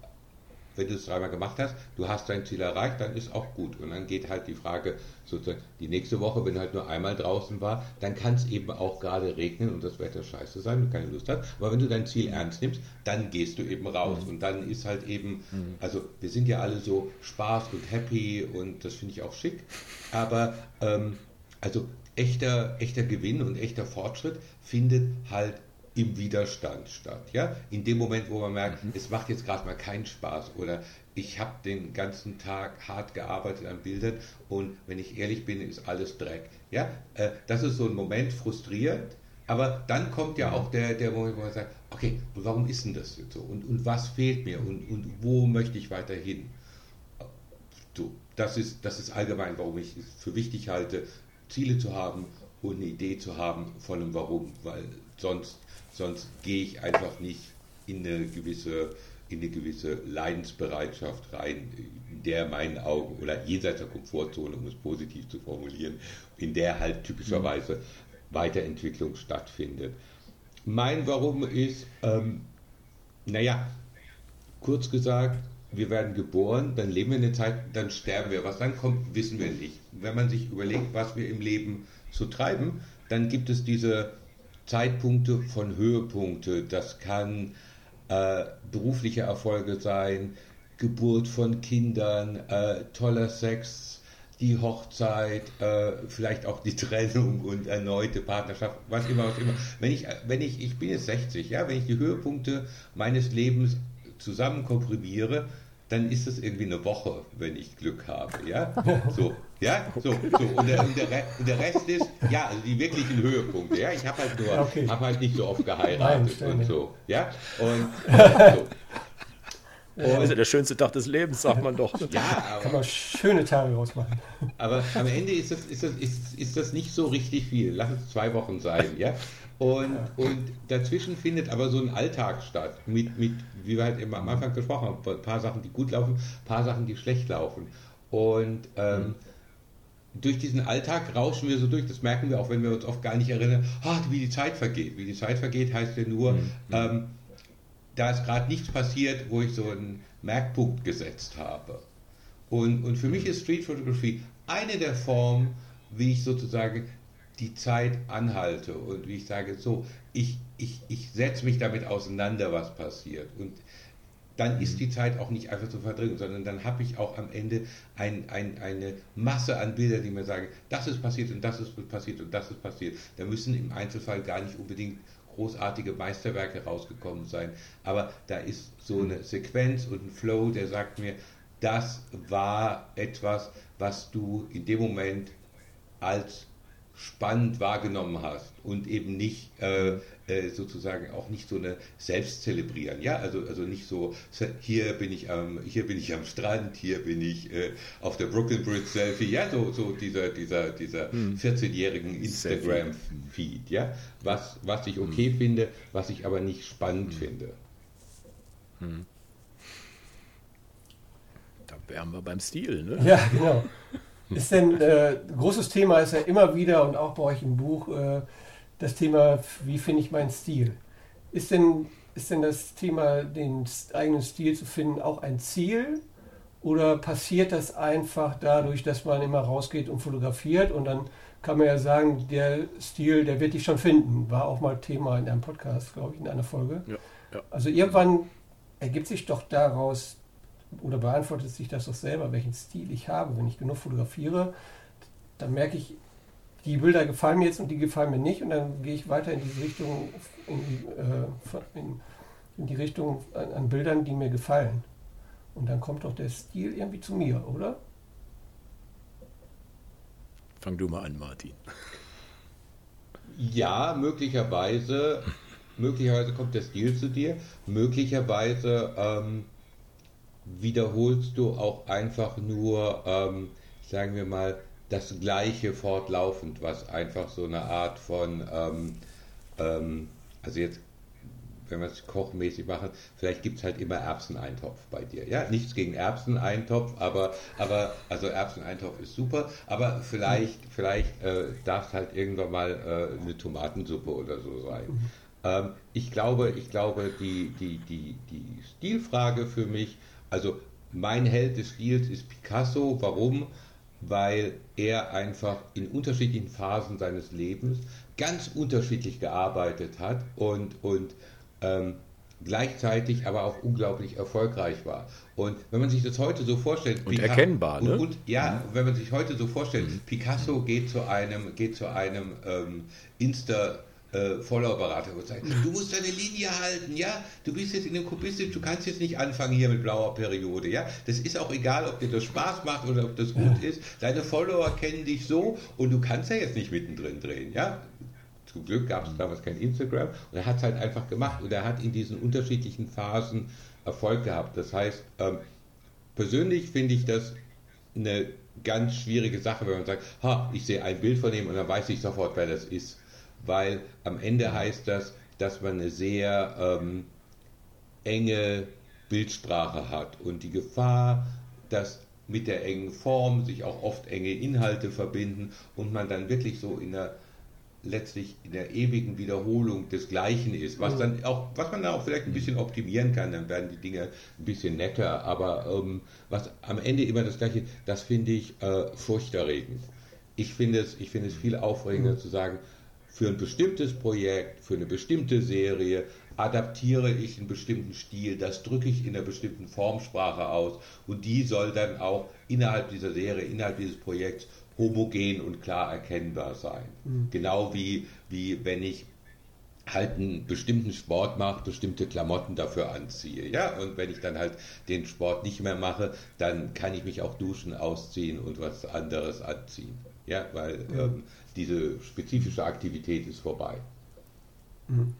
wenn du es dreimal gemacht hast, du hast dein Ziel erreicht, dann ist auch gut. Und dann geht halt die Frage sozusagen, die nächste Woche, wenn du halt nur einmal draußen war, dann kann es eben auch gerade regnen und das Wetter scheiße sein, du keine Lust hast. Aber wenn du dein Ziel ernst nimmst, dann gehst du eben raus. Mhm. Und dann ist halt eben, mhm. also wir sind ja alle so Spaß und happy und das finde ich auch schick. Aber ähm, also echter, echter Gewinn und echter Fortschritt findet halt im Widerstand statt. Ja? In dem Moment, wo man merkt, mhm. es macht jetzt gerade mal keinen Spaß oder ich habe den ganzen Tag hart gearbeitet an Bildern und wenn ich ehrlich bin, ist alles Dreck. Ja? Äh, das ist so ein Moment frustrierend, aber dann kommt ja auch der, der Moment, wo man sagt, okay, warum ist denn das jetzt so? Und, und was fehlt mir und, und wo möchte ich weiterhin? So, das ist, das ist allgemein, warum ich es für wichtig halte, Ziele zu haben und eine Idee zu haben von einem Warum, weil sonst, sonst gehe ich einfach nicht in eine gewisse in eine gewisse Leidensbereitschaft rein, in der meinen Augen, oder jenseits der Komfortzone, um es positiv zu formulieren, in der halt typischerweise Weiterentwicklung stattfindet. Mein Warum ist, ähm, naja, kurz gesagt, wir werden geboren, dann leben wir eine Zeit, dann sterben wir. Was dann kommt, wissen wir nicht. Wenn man sich überlegt, was wir im Leben zu treiben, dann gibt es diese Zeitpunkte von Höhepunkte. Das kann äh, berufliche Erfolge sein, Geburt von Kindern, äh, toller Sex, die Hochzeit, äh, vielleicht auch die Trennung und erneute Partnerschaft, was immer, was immer. Wenn ich, wenn ich, ich bin jetzt 60, ja, wenn ich die Höhepunkte meines Lebens zusammen komprimiere, dann ist es irgendwie eine Woche, wenn ich Glück habe, ja, so, ja, so, so, und der, und der, und der Rest ist, ja, also die wirklichen Höhepunkte, ja, ich habe halt nur, okay. habe halt nicht so oft geheiratet Nein, und so, ja, und so. Und, das ist ja der schönste Tag des Lebens, sagt man doch. Ja, aber, kann man schöne Tage rausmachen. Aber am Ende ist das, ist, das, ist, ist das nicht so richtig viel. Lass es zwei Wochen sein, ja. Und, und dazwischen findet aber so ein Alltag statt, mit, mit, wie wir halt immer am Anfang gesprochen haben, ein paar Sachen, die gut laufen, ein paar Sachen, die schlecht laufen. Und ähm, durch diesen Alltag rauschen wir so durch, das merken wir auch, wenn wir uns oft gar nicht erinnern, ah, wie die Zeit vergeht. Wie die Zeit vergeht, heißt ja nur, mhm. ähm, da ist gerade nichts passiert, wo ich so einen Merkpunkt gesetzt habe. Und, und für mich ist Street Photography eine der Formen, wie ich sozusagen die Zeit anhalte und wie ich sage, so, ich, ich, ich setze mich damit auseinander, was passiert. Und dann ist die Zeit auch nicht einfach zu verdrängen, sondern dann habe ich auch am Ende ein, ein, eine Masse an Bildern, die mir sagen, das ist passiert und das ist passiert und das ist passiert. Da müssen im Einzelfall gar nicht unbedingt großartige Meisterwerke rausgekommen sein, aber da ist so eine Sequenz und ein Flow, der sagt mir, das war etwas, was du in dem Moment als spannend wahrgenommen hast und eben nicht äh, äh, sozusagen auch nicht so eine Selbstzelebrieren, ja, also also nicht so hier bin ich am hier bin ich am Strand, hier bin ich äh, auf der Brooklyn Bridge Selfie, ja, so so dieser dieser dieser hm. 14-jährigen Instagram Feed, ja, was was ich okay hm. finde, was ich aber nicht spannend hm. finde. Hm. Da wären wir beim Stil, ne? Ja, genau. Ist denn, äh, großes Thema ist ja immer wieder und auch bei euch im Buch äh, das Thema, wie finde ich meinen Stil? Ist denn, ist denn das Thema, den eigenen Stil zu finden, auch ein Ziel? Oder passiert das einfach dadurch, dass man immer rausgeht und fotografiert und dann kann man ja sagen, der Stil, der wird dich schon finden. War auch mal Thema in einem Podcast, glaube ich, in einer Folge. Ja, ja. Also irgendwann ergibt sich doch daraus oder beantwortet sich das doch selber, welchen Stil ich habe. Wenn ich genug fotografiere, dann merke ich, die Bilder gefallen mir jetzt und die gefallen mir nicht und dann gehe ich weiter in diese Richtung, in die, äh, in, in die Richtung an, an, Bildern, die mir gefallen. Und dann kommt doch der Stil irgendwie zu mir, oder? Fang du mal an, Martin. Ja, möglicherweise, möglicherweise kommt der Stil zu dir, möglicherweise ähm, wiederholst du auch einfach nur, ähm, sagen wir mal, das Gleiche fortlaufend, was einfach so eine Art von, ähm, ähm, also jetzt, wenn wir es kochmäßig machen, vielleicht gibt es halt immer Erbseneintopf bei dir. Ja, nichts gegen Erbseneintopf, aber, aber also Erbseneintopf ist super, aber vielleicht, vielleicht äh, darf es halt irgendwann mal äh, eine Tomatensuppe oder so sein. Mhm. Ähm, ich glaube, ich glaube, die, die, die, die Stilfrage für mich also mein Held des Stils ist Picasso. Warum? Weil er einfach in unterschiedlichen Phasen seines Lebens ganz unterschiedlich gearbeitet hat und, und ähm, gleichzeitig aber auch unglaublich erfolgreich war. Und wenn man sich das heute so vorstellt, und Picasso, erkennbar, ne? Und, und, ja, mhm. wenn man sich heute so vorstellt, mhm. Picasso geht zu einem, geht zu einem ähm, Insta äh, Follower-Berater und sagen, du musst deine Linie halten, ja, du bist jetzt in dem Kubistik, du kannst jetzt nicht anfangen hier mit blauer Periode, ja, das ist auch egal, ob dir das Spaß macht oder ob das gut ist, deine Follower kennen dich so und du kannst ja jetzt nicht mittendrin drehen, ja, zum Glück gab es damals kein Instagram und er hat es halt einfach gemacht und er hat in diesen unterschiedlichen Phasen Erfolg gehabt, das heißt, ähm, persönlich finde ich das eine ganz schwierige Sache, wenn man sagt, ha, ich sehe ein Bild von ihm und dann weiß ich sofort, wer das ist weil am Ende heißt das, dass man eine sehr ähm, enge Bildsprache hat und die Gefahr, dass mit der engen Form sich auch oft enge Inhalte verbinden und man dann wirklich so in der letztlich in der ewigen Wiederholung des Gleichen ist, was dann auch, was man da auch vielleicht ein bisschen optimieren kann, dann werden die Dinge ein bisschen netter, aber ähm, was am Ende immer das Gleiche, das finde ich äh, furchterregend. Ich finde es, ich finde es viel aufregender mhm. zu sagen, für ein bestimmtes Projekt, für eine bestimmte Serie adaptiere ich einen bestimmten Stil, das drücke ich in einer bestimmten Formsprache aus und die soll dann auch innerhalb dieser Serie, innerhalb dieses Projekts homogen und klar erkennbar sein. Mhm. Genau wie, wie wenn ich halt einen bestimmten Sport mache, bestimmte Klamotten dafür anziehe. Ja, und wenn ich dann halt den Sport nicht mehr mache, dann kann ich mich auch duschen, ausziehen und was anderes anziehen. Ja, weil mhm. ähm, diese spezifische Aktivität ist vorbei. Mhm.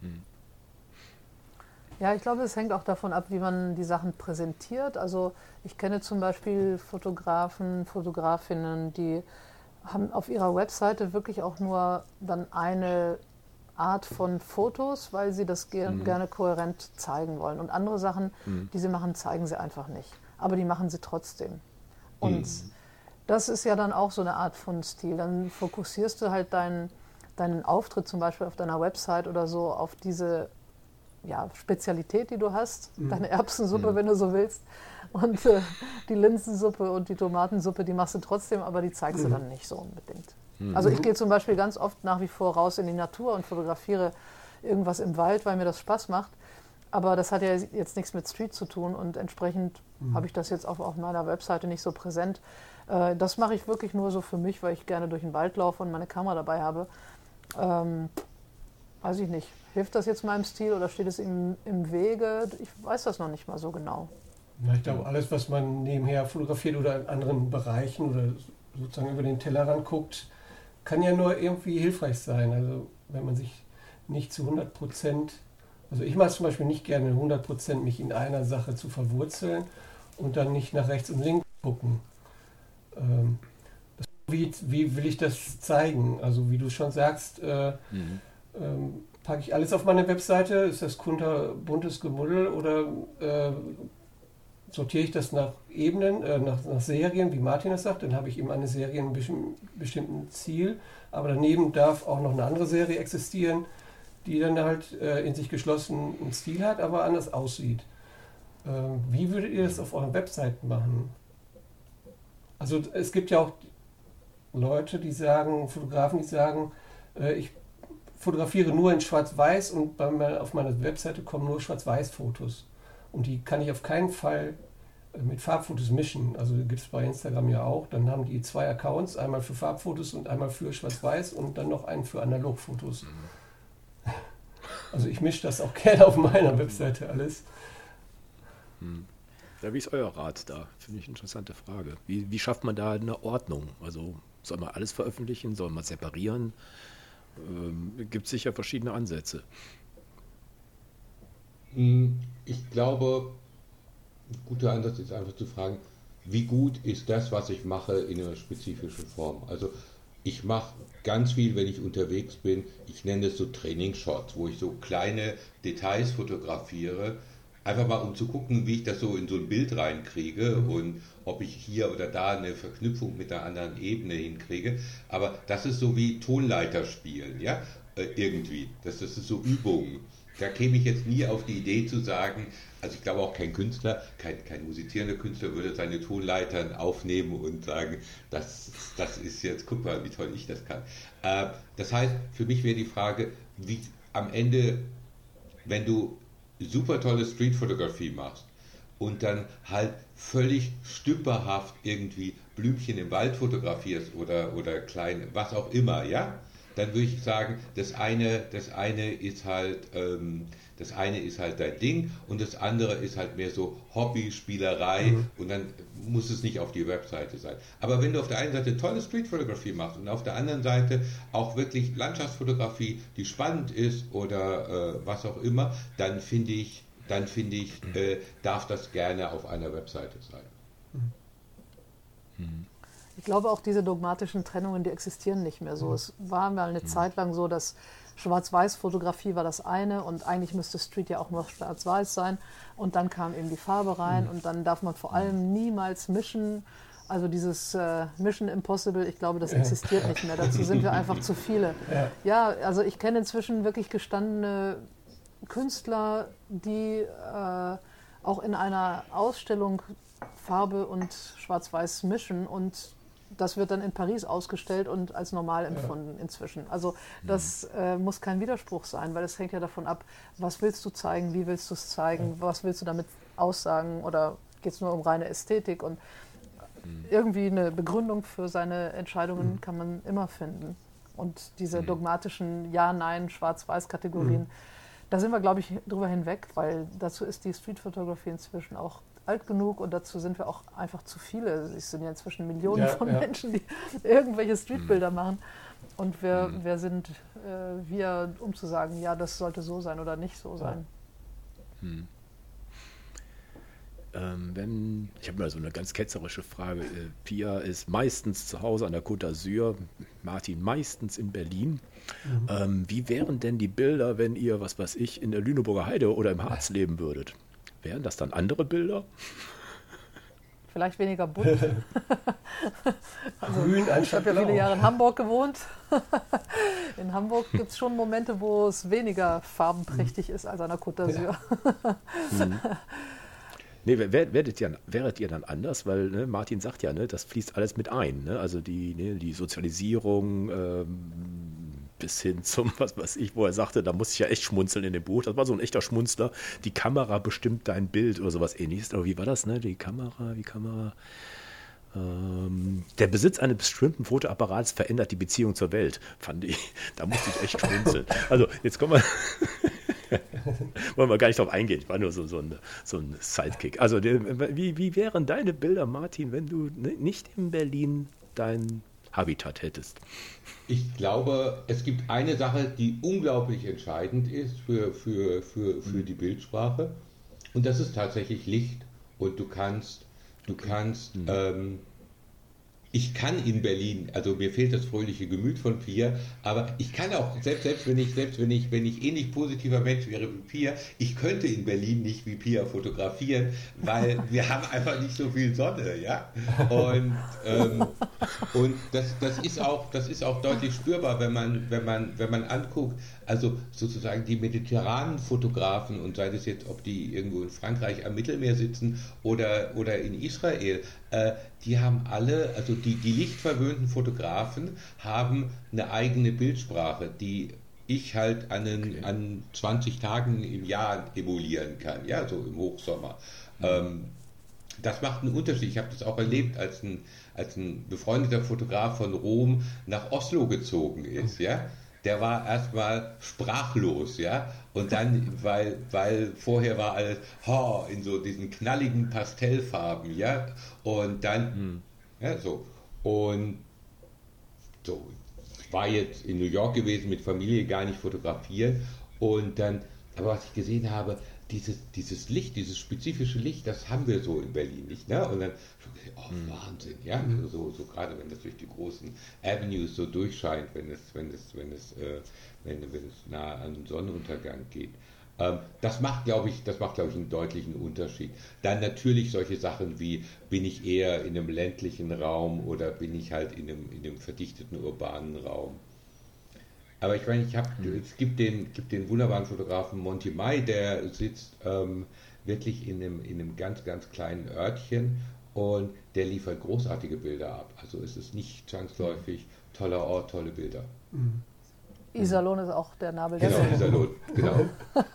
Ja, ich glaube, es hängt auch davon ab, wie man die Sachen präsentiert. Also ich kenne zum Beispiel Fotografen, Fotografinnen, die haben auf ihrer Webseite wirklich auch nur dann eine Art von Fotos, weil sie das ger mhm. gerne kohärent zeigen wollen. Und andere Sachen, mhm. die sie machen, zeigen sie einfach nicht. Aber die machen sie trotzdem. Und mhm Das ist ja dann auch so eine Art von Stil. Dann fokussierst du halt deinen, deinen Auftritt zum Beispiel auf deiner Website oder so auf diese ja, Spezialität, die du hast, mhm. deine Erbsensuppe, mhm. wenn du so willst, und äh, die Linsensuppe und die Tomatensuppe, die machst du trotzdem, aber die zeigst mhm. du dann nicht so unbedingt. Mhm. Also ich gehe zum Beispiel ganz oft nach wie vor raus in die Natur und fotografiere irgendwas im Wald, weil mir das Spaß macht. Aber das hat ja jetzt nichts mit Street zu tun und entsprechend mhm. habe ich das jetzt auch auf meiner Webseite nicht so präsent. Äh, das mache ich wirklich nur so für mich, weil ich gerne durch den Wald laufe und meine Kamera dabei habe. Ähm, weiß ich nicht. Hilft das jetzt meinem Stil oder steht es im, im Wege? Ich weiß das noch nicht mal so genau. Ja, ich glaube, alles, was man nebenher fotografiert oder in anderen Bereichen oder sozusagen über den Tellerrand guckt, kann ja nur irgendwie hilfreich sein. Also wenn man sich nicht zu 100 Prozent, also ich mache zum Beispiel nicht gerne 100 Prozent mich in einer Sache zu verwurzeln und dann nicht nach rechts und links gucken. Ähm, das, wie, wie will ich das zeigen? Also wie du schon sagst, äh, mhm. ähm, packe ich alles auf meine Webseite? Ist das kunterbuntes Gemuddel oder äh, sortiere ich das nach Ebenen, äh, nach, nach, Serien, wie Martin das sagt? Dann habe ich eben eine Serie in einem bestimmten Ziel, aber daneben darf auch noch eine andere Serie existieren, die dann halt äh, in sich geschlossen einen Stil hat, aber anders aussieht. Äh, wie würdet ihr das auf euren Webseiten machen? Also es gibt ja auch Leute, die sagen, Fotografen, die sagen, äh, ich fotografiere nur in Schwarz-Weiß und bei, auf meiner Webseite kommen nur Schwarz-Weiß-Fotos. Und die kann ich auf keinen Fall äh, mit Farbfotos mischen. Also gibt es bei Instagram ja auch. Dann haben die zwei Accounts, einmal für Farbfotos und einmal für Schwarz-Weiß und dann noch einen für Analogfotos. Mhm. Also ich mische das auch gerne auf meiner Webseite alles. Hm. Ja, wie ist euer Rat da? Finde ich eine interessante Frage. Wie, wie schafft man da eine Ordnung? Also soll man alles veröffentlichen? Soll man separieren? Ähm, gibt sicher verschiedene Ansätze. Hm, ich glaube, ein guter Ansatz ist einfach zu fragen, wie gut ist das, was ich mache, in einer spezifischen Form? Also ich mache ganz viel, wenn ich unterwegs bin. Ich nenne es so Trainingsshots, wo ich so kleine Details fotografiere, einfach mal um zu gucken, wie ich das so in so ein Bild reinkriege mhm. und ob ich hier oder da eine Verknüpfung mit einer anderen Ebene hinkriege. Aber das ist so wie Tonleiter spielen, ja, äh, irgendwie. Das, das ist so Übung. Da käme ich jetzt nie auf die Idee zu sagen, also ich glaube auch kein Künstler, kein, kein musizierender Künstler würde seine Tonleitern aufnehmen und sagen, das, das ist jetzt, guck mal, wie toll ich das kann. Äh, das heißt, für mich wäre die Frage, wie am Ende, wenn du super tolle Streetfotografie machst und dann halt völlig stümperhaft irgendwie Blümchen im Wald fotografierst oder, oder klein, was auch immer, ja, dann würde ich sagen, das eine, das eine ist halt, ähm, das eine ist halt dein Ding und das andere ist halt mehr so Hobby, Spielerei mhm. und dann muss es nicht auf die Webseite sein. Aber wenn du auf der einen Seite tolle Streetfotografie machst und auf der anderen Seite auch wirklich Landschaftsfotografie, die spannend ist oder äh, was auch immer, dann finde ich, dann finde ich, äh, darf das gerne auf einer Webseite sein. Mhm. Mhm. Ich glaube auch diese dogmatischen Trennungen, die existieren nicht mehr so. Mhm. Es war mal eine mhm. Zeit lang so, dass Schwarz-Weiß-Fotografie war das eine und eigentlich müsste Street ja auch nur schwarz-weiß sein. Und dann kam eben die Farbe rein mhm. und dann darf man vor allem niemals mischen. Also dieses äh, Mission Impossible, ich glaube, das existiert nicht mehr. Dazu sind wir einfach zu viele. Ja, ja also ich kenne inzwischen wirklich gestandene Künstler, die äh, auch in einer Ausstellung Farbe und Schwarz-Weiß mischen und das wird dann in Paris ausgestellt und als normal empfunden ja. inzwischen. Also das äh, muss kein Widerspruch sein, weil es hängt ja davon ab, was willst du zeigen, wie willst du es zeigen, was willst du damit aussagen oder geht es nur um reine Ästhetik und mhm. irgendwie eine Begründung für seine Entscheidungen mhm. kann man immer finden. Und diese mhm. dogmatischen Ja, Nein, Schwarz-Weiß-Kategorien, da sind wir, glaube ich, drüber hinweg, weil dazu ist die Street-Fotografie inzwischen auch alt genug und dazu sind wir auch einfach zu viele. Es sind ja inzwischen Millionen ja, von ja. Menschen, die irgendwelche Streetbilder mhm. machen. Und wer, mhm. wer sind äh, wir, um zu sagen, ja, das sollte so sein oder nicht so sein? Mhm. Ähm, wenn, ich habe mal so eine ganz ketzerische Frage. Äh, Pia ist meistens zu Hause an der Côte d'Azur, Martin meistens in Berlin. Mhm. Ähm, wie wären denn die Bilder, wenn ihr, was weiß ich, in der Lüneburger Heide oder im Harz leben würdet? Wären das dann andere Bilder? Vielleicht weniger bunt. also, Grün ich habe ja viele Jahre in Hamburg gewohnt. in Hamburg gibt es schon Momente, wo es weniger farbenprächtig ist als an der Côte d'Azur. Ja. mhm. Nee, werdet ihr, wäret ihr dann anders? Weil ne, Martin sagt ja, ne, das fließt alles mit ein. Ne? Also die, ne, die Sozialisierung ähm, bis hin zum, was weiß ich, wo er sagte, da muss ich ja echt schmunzeln in dem Buch. Das war so ein echter Schmunzler. Die Kamera bestimmt dein Bild oder sowas ähnliches. Aber wie war das, ne? Die Kamera, die Kamera. Ähm, der Besitz eines bestimmten Fotoapparats verändert die Beziehung zur Welt, fand ich. Da musste ich echt schmunzeln. Also, jetzt kommen wir. Wollen wir gar nicht drauf eingehen, war nur so, so, ein, so ein Sidekick. Also, wie, wie wären deine Bilder, Martin, wenn du nicht in Berlin dein Habitat hättest? Ich glaube, es gibt eine Sache, die unglaublich entscheidend ist für, für, für, für die Bildsprache. Und das ist tatsächlich Licht. Und du kannst, du kannst mhm. ähm, ich kann in Berlin, also mir fehlt das fröhliche Gemüt von Pia, aber ich kann auch, selbst, selbst wenn ich, selbst wenn ich, wenn ich ähnlich positiver Mensch wäre wie Pia, ich könnte in Berlin nicht wie Pia fotografieren, weil wir haben einfach nicht so viel Sonne, ja. Und, ähm, und das, das ist auch, das ist auch deutlich spürbar, wenn man, wenn man, wenn man anguckt, also sozusagen die mediterranen Fotografen und sei es jetzt, ob die irgendwo in Frankreich am Mittelmeer sitzen oder, oder in Israel, äh, die haben alle, also die, die lichtverwöhnten Fotografen haben eine eigene Bildsprache, die ich halt an, okay. an 20 Tagen im Jahr emulieren kann, ja, so im Hochsommer. Mhm. Ähm, das macht einen Unterschied. Ich habe das auch erlebt, als ein, als ein befreundeter Fotograf von Rom nach Oslo gezogen ist, ja der war erstmal sprachlos, ja. Und dann, weil, weil vorher war alles oh, in so diesen knalligen Pastellfarben, ja. Und dann, hm. ja, so. Und so, ich war jetzt in New York gewesen, mit Familie gar nicht fotografieren. Und dann, aber was ich gesehen habe, dieses, dieses Licht, dieses spezifische Licht, das haben wir so in Berlin nicht. Ne? Und dann, oh mhm. Wahnsinn, ja, mhm. so, so gerade wenn das durch die großen Avenues so durchscheint, wenn es, wenn es, wenn es, äh, wenn, wenn es nah an den Sonnenuntergang geht. Ähm, das macht, glaube ich, das macht, glaube ich, einen deutlichen Unterschied. Dann natürlich solche Sachen wie, bin ich eher in einem ländlichen Raum oder bin ich halt in einem, in einem verdichteten urbanen Raum. Aber ich meine, ich habe, mhm. es gibt den, gibt den wunderbaren Fotografen Monty Mai, der sitzt ähm, wirklich in einem, in einem ganz, ganz kleinen Örtchen und der liefert großartige Bilder ab. Also es ist nicht zwangsläufig toller Ort, tolle Bilder. Mhm. Iserlohn ist auch der Nabel der Genau, Iserlohn, genau.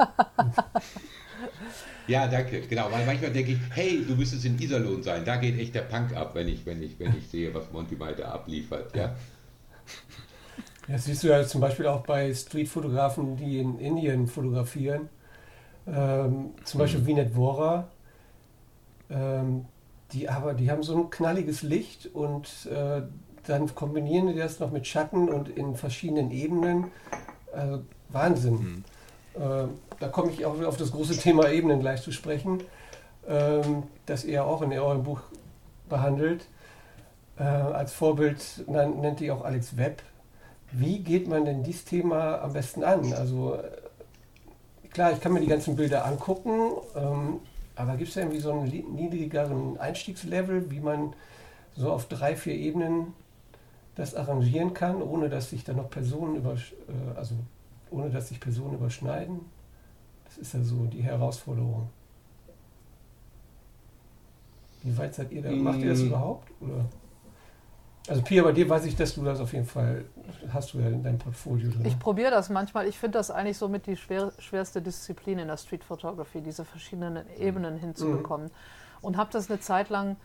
ja, danke, genau. Weil manchmal denke ich, hey, du müsstest in Iserlohn sein. Da geht echt der Punk ab, wenn ich, wenn ich, wenn ich sehe, was Monty da abliefert. Ja. Das siehst du ja zum Beispiel auch bei Streetfotografen, die in Indien fotografieren. Ähm, zum Beispiel mhm. Vinet Vora. Ähm, die, aber, die haben so ein knalliges Licht und äh, dann kombinieren die das noch mit Schatten und in verschiedenen Ebenen. Also Wahnsinn. Mhm. Äh, da komme ich auch auf das große Thema Ebenen gleich zu sprechen, ähm, das ihr auch in eurem Buch behandelt. Äh, als Vorbild nennt ihr auch Alex Webb, wie geht man denn dieses Thema am besten an? Also klar, ich kann mir die ganzen Bilder angucken, ähm, aber gibt es da irgendwie so einen niedrigeren Einstiegslevel, wie man so auf drei, vier Ebenen das arrangieren kann, ohne dass sich dann noch Personen über, äh, also ohne dass sich Personen überschneiden? Das ist ja so die Herausforderung. Wie weit seid ihr da? Macht ihr das mm. überhaupt? Oder? Also Pia, bei dir weiß ich, dass du das auf jeden Fall hast du ja in deinem Portfolio drin. Ich probiere das manchmal. Ich finde das eigentlich so mit die schwer, schwerste Disziplin in der Street Photography, diese verschiedenen mhm. Ebenen hinzubekommen. Mhm. Und habe das eine Zeit lang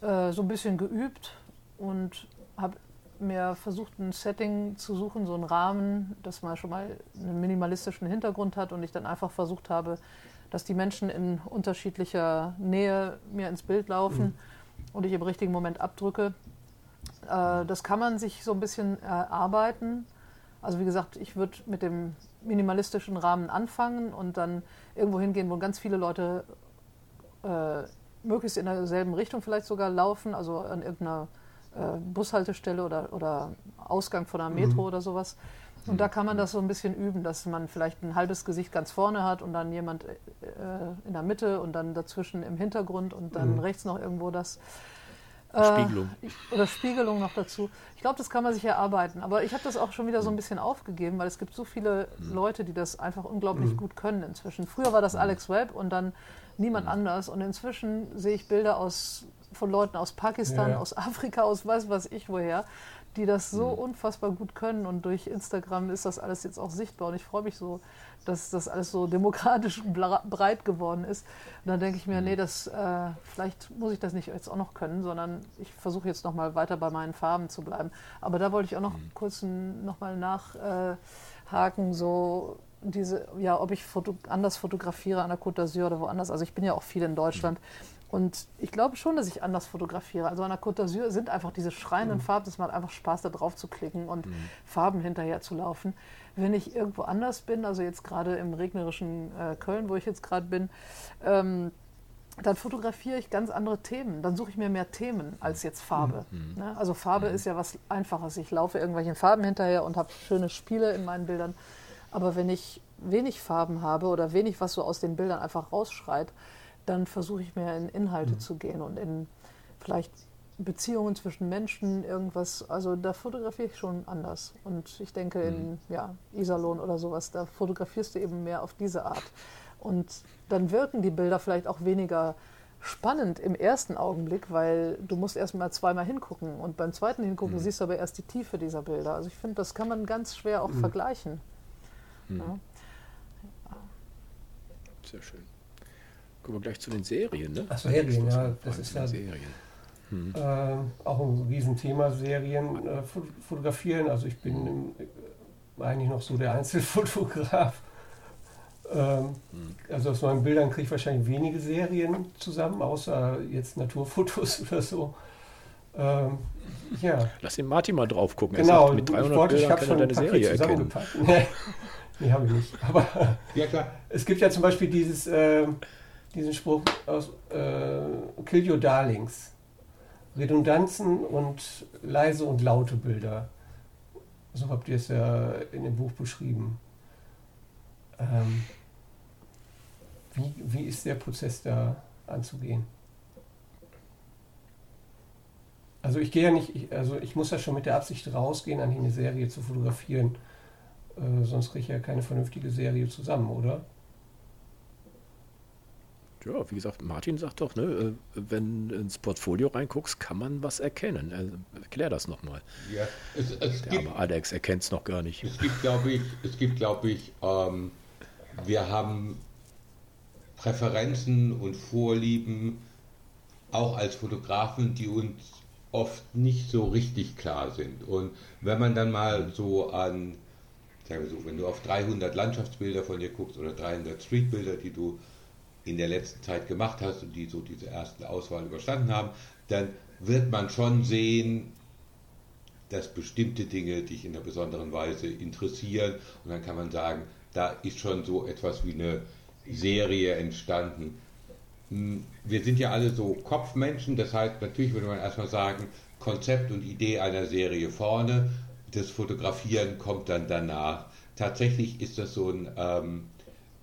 äh, so ein bisschen geübt und habe mir versucht, ein Setting zu suchen, so einen Rahmen, das mal schon mal einen minimalistischen Hintergrund hat und ich dann einfach versucht habe, dass die Menschen in unterschiedlicher Nähe mir ins Bild laufen mhm. und ich im richtigen Moment abdrücke äh, das kann man sich so ein bisschen erarbeiten. Also wie gesagt, ich würde mit dem minimalistischen Rahmen anfangen und dann irgendwo hingehen, wo ganz viele Leute äh, möglichst in derselben Richtung vielleicht sogar laufen, also an irgendeiner äh, Bushaltestelle oder, oder Ausgang von einer Metro mhm. oder sowas. Und da kann man das so ein bisschen üben, dass man vielleicht ein halbes Gesicht ganz vorne hat und dann jemand äh, in der Mitte und dann dazwischen im Hintergrund und dann Mhm. rechts noch irgendwo das. Spiegelung. Äh, oder Spiegelung noch dazu. Ich glaube, das kann man sich erarbeiten. Aber ich habe das auch schon wieder so ein bisschen aufgegeben, weil es gibt so viele Leute, die das einfach unglaublich gut können inzwischen. Früher war das Alex Webb und dann niemand anders. Und inzwischen sehe ich Bilder aus, von Leuten aus Pakistan, Ja, ja. aus Afrika, aus weiß was ich woher, die das so unfassbar gut können. Und durch Instagram ist das alles jetzt auch sichtbar. Und ich freue mich so, dass das alles so demokratisch breit geworden ist. Und dann denke ich mir, nee, das, äh, vielleicht muss ich das nicht jetzt auch noch können, sondern ich versuche jetzt noch mal weiter bei meinen Farben zu bleiben. Aber da wollte ich auch noch kurz n- noch mal nachhaken, so diese, ja, ob ich foto anders fotografiere an der Côte d'Azur oder woanders. Also ich bin ja auch viel in Deutschland. Und ich glaube schon, dass ich anders fotografiere. Also an der Côte d'Azur sind einfach diese schreienden Farben, das macht einfach Spaß, da drauf zu klicken und Farben hinterher zu laufen. Wenn ich irgendwo anders bin, also jetzt gerade im regnerischen äh, Köln, wo ich jetzt gerade bin, ähm, dann fotografiere ich ganz andere Themen. Dann suche ich mir mehr Themen als jetzt Farbe. Ne? Also Farbe ist ja was Einfaches. Ich laufe irgendwelchen Farben hinterher und habe schöne Spiele in meinen Bildern. Aber wenn ich wenig Farben habe oder wenig, was so aus den Bildern einfach rausschreit, dann versuche ich mehr in Inhalte zu gehen und in vielleicht Beziehungen zwischen Menschen, irgendwas. Also da fotografiere ich schon anders. Und ich denke, in ja, Iserlohn oder sowas, da fotografierst du eben mehr auf diese Art. Und dann wirken die Bilder vielleicht auch weniger spannend im ersten Augenblick, weil du musst erst mal zweimal hingucken und beim zweiten hingucken siehst du aber erst die Tiefe dieser Bilder. Also ich finde, das kann man ganz schwer auch vergleichen. Ja. Sehr schön. Kommen wir gleich zu den Serien, ne? Ach, Serien, ja, das ist ja- Serien. Äh, auch ein Riesenthema, Serien äh, fo- fotografieren. Also ich bin im, äh, eigentlich noch so der Einzelfotograf. Ähm, also aus meinen Bildern kriege ich wahrscheinlich wenige Serien zusammen, außer jetzt Naturfotos oder so. Ähm, ja, Lass den Martin mal drauf gucken. genau. Er sagt, mit ich 300 wollte, ich Bildern habe kann schon ein deine Paket Serie erkennen. zusammengepackt. Nee, nee habe ich nicht. Aber Ja, klar. es gibt ja zum Beispiel dieses, ähm, diesen Spruch aus äh, Kill Your Darlings. Redundanzen und leise und laute Bilder. So habt ihr es ja in dem Buch beschrieben. Ähm, wie, wie ist der Prozess da anzugehen? Also ich gehe ja nicht, ich, also ich muss ja schon mit der Absicht rausgehen, eigentlich eine Serie zu fotografieren. Äh, sonst kriege ich ja keine vernünftige Serie zusammen, oder? Ja, wie gesagt, Martin sagt doch, ne, äh, wenn du ins Portfolio reinguckst, kann man was erkennen. Äh, Erklär das nochmal. Ja, es, es Der gibt, arme Alex erkennt es noch gar nicht. es gibt, glaube ich, es gibt, glaube ich, ähm, wir haben Präferenzen und Vorlieben auch als Fotografen, die uns oft nicht so richtig klar sind. Und wenn man dann mal so an, sagen wir so, wenn du auf 300 Landschaftsbilder von dir guckst oder 300 Streetbilder, die du in der letzten Zeit gemacht hast und die so diese erste Auswahl überstanden haben, dann wird man schon sehen, dass bestimmte Dinge dich in einer besonderen Weise interessieren und dann kann man sagen, da ist schon so etwas wie eine Serie entstanden. Hm, Wir sind ja alle so Kopfmenschen, das heißt, natürlich würde man erstmal sagen, Konzept und Idee einer Serie vorne, das Fotografieren kommt dann danach. Tatsächlich ist das so ein ähm,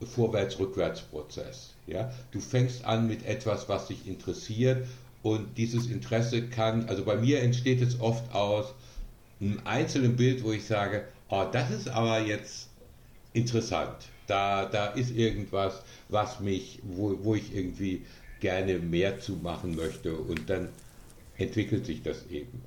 Vorwärts-Rückwärts-Prozess. Ja? Du fängst an mit etwas, was dich interessiert und dieses Interesse kann, also bei mir entsteht es oft aus einem einzelnen Bild, wo ich sage, oh, das ist aber jetzt interessant. Da, da ist irgendwas, was mich, wo, wo ich irgendwie gerne mehr zu machen möchte und dann entwickelt sich das eben.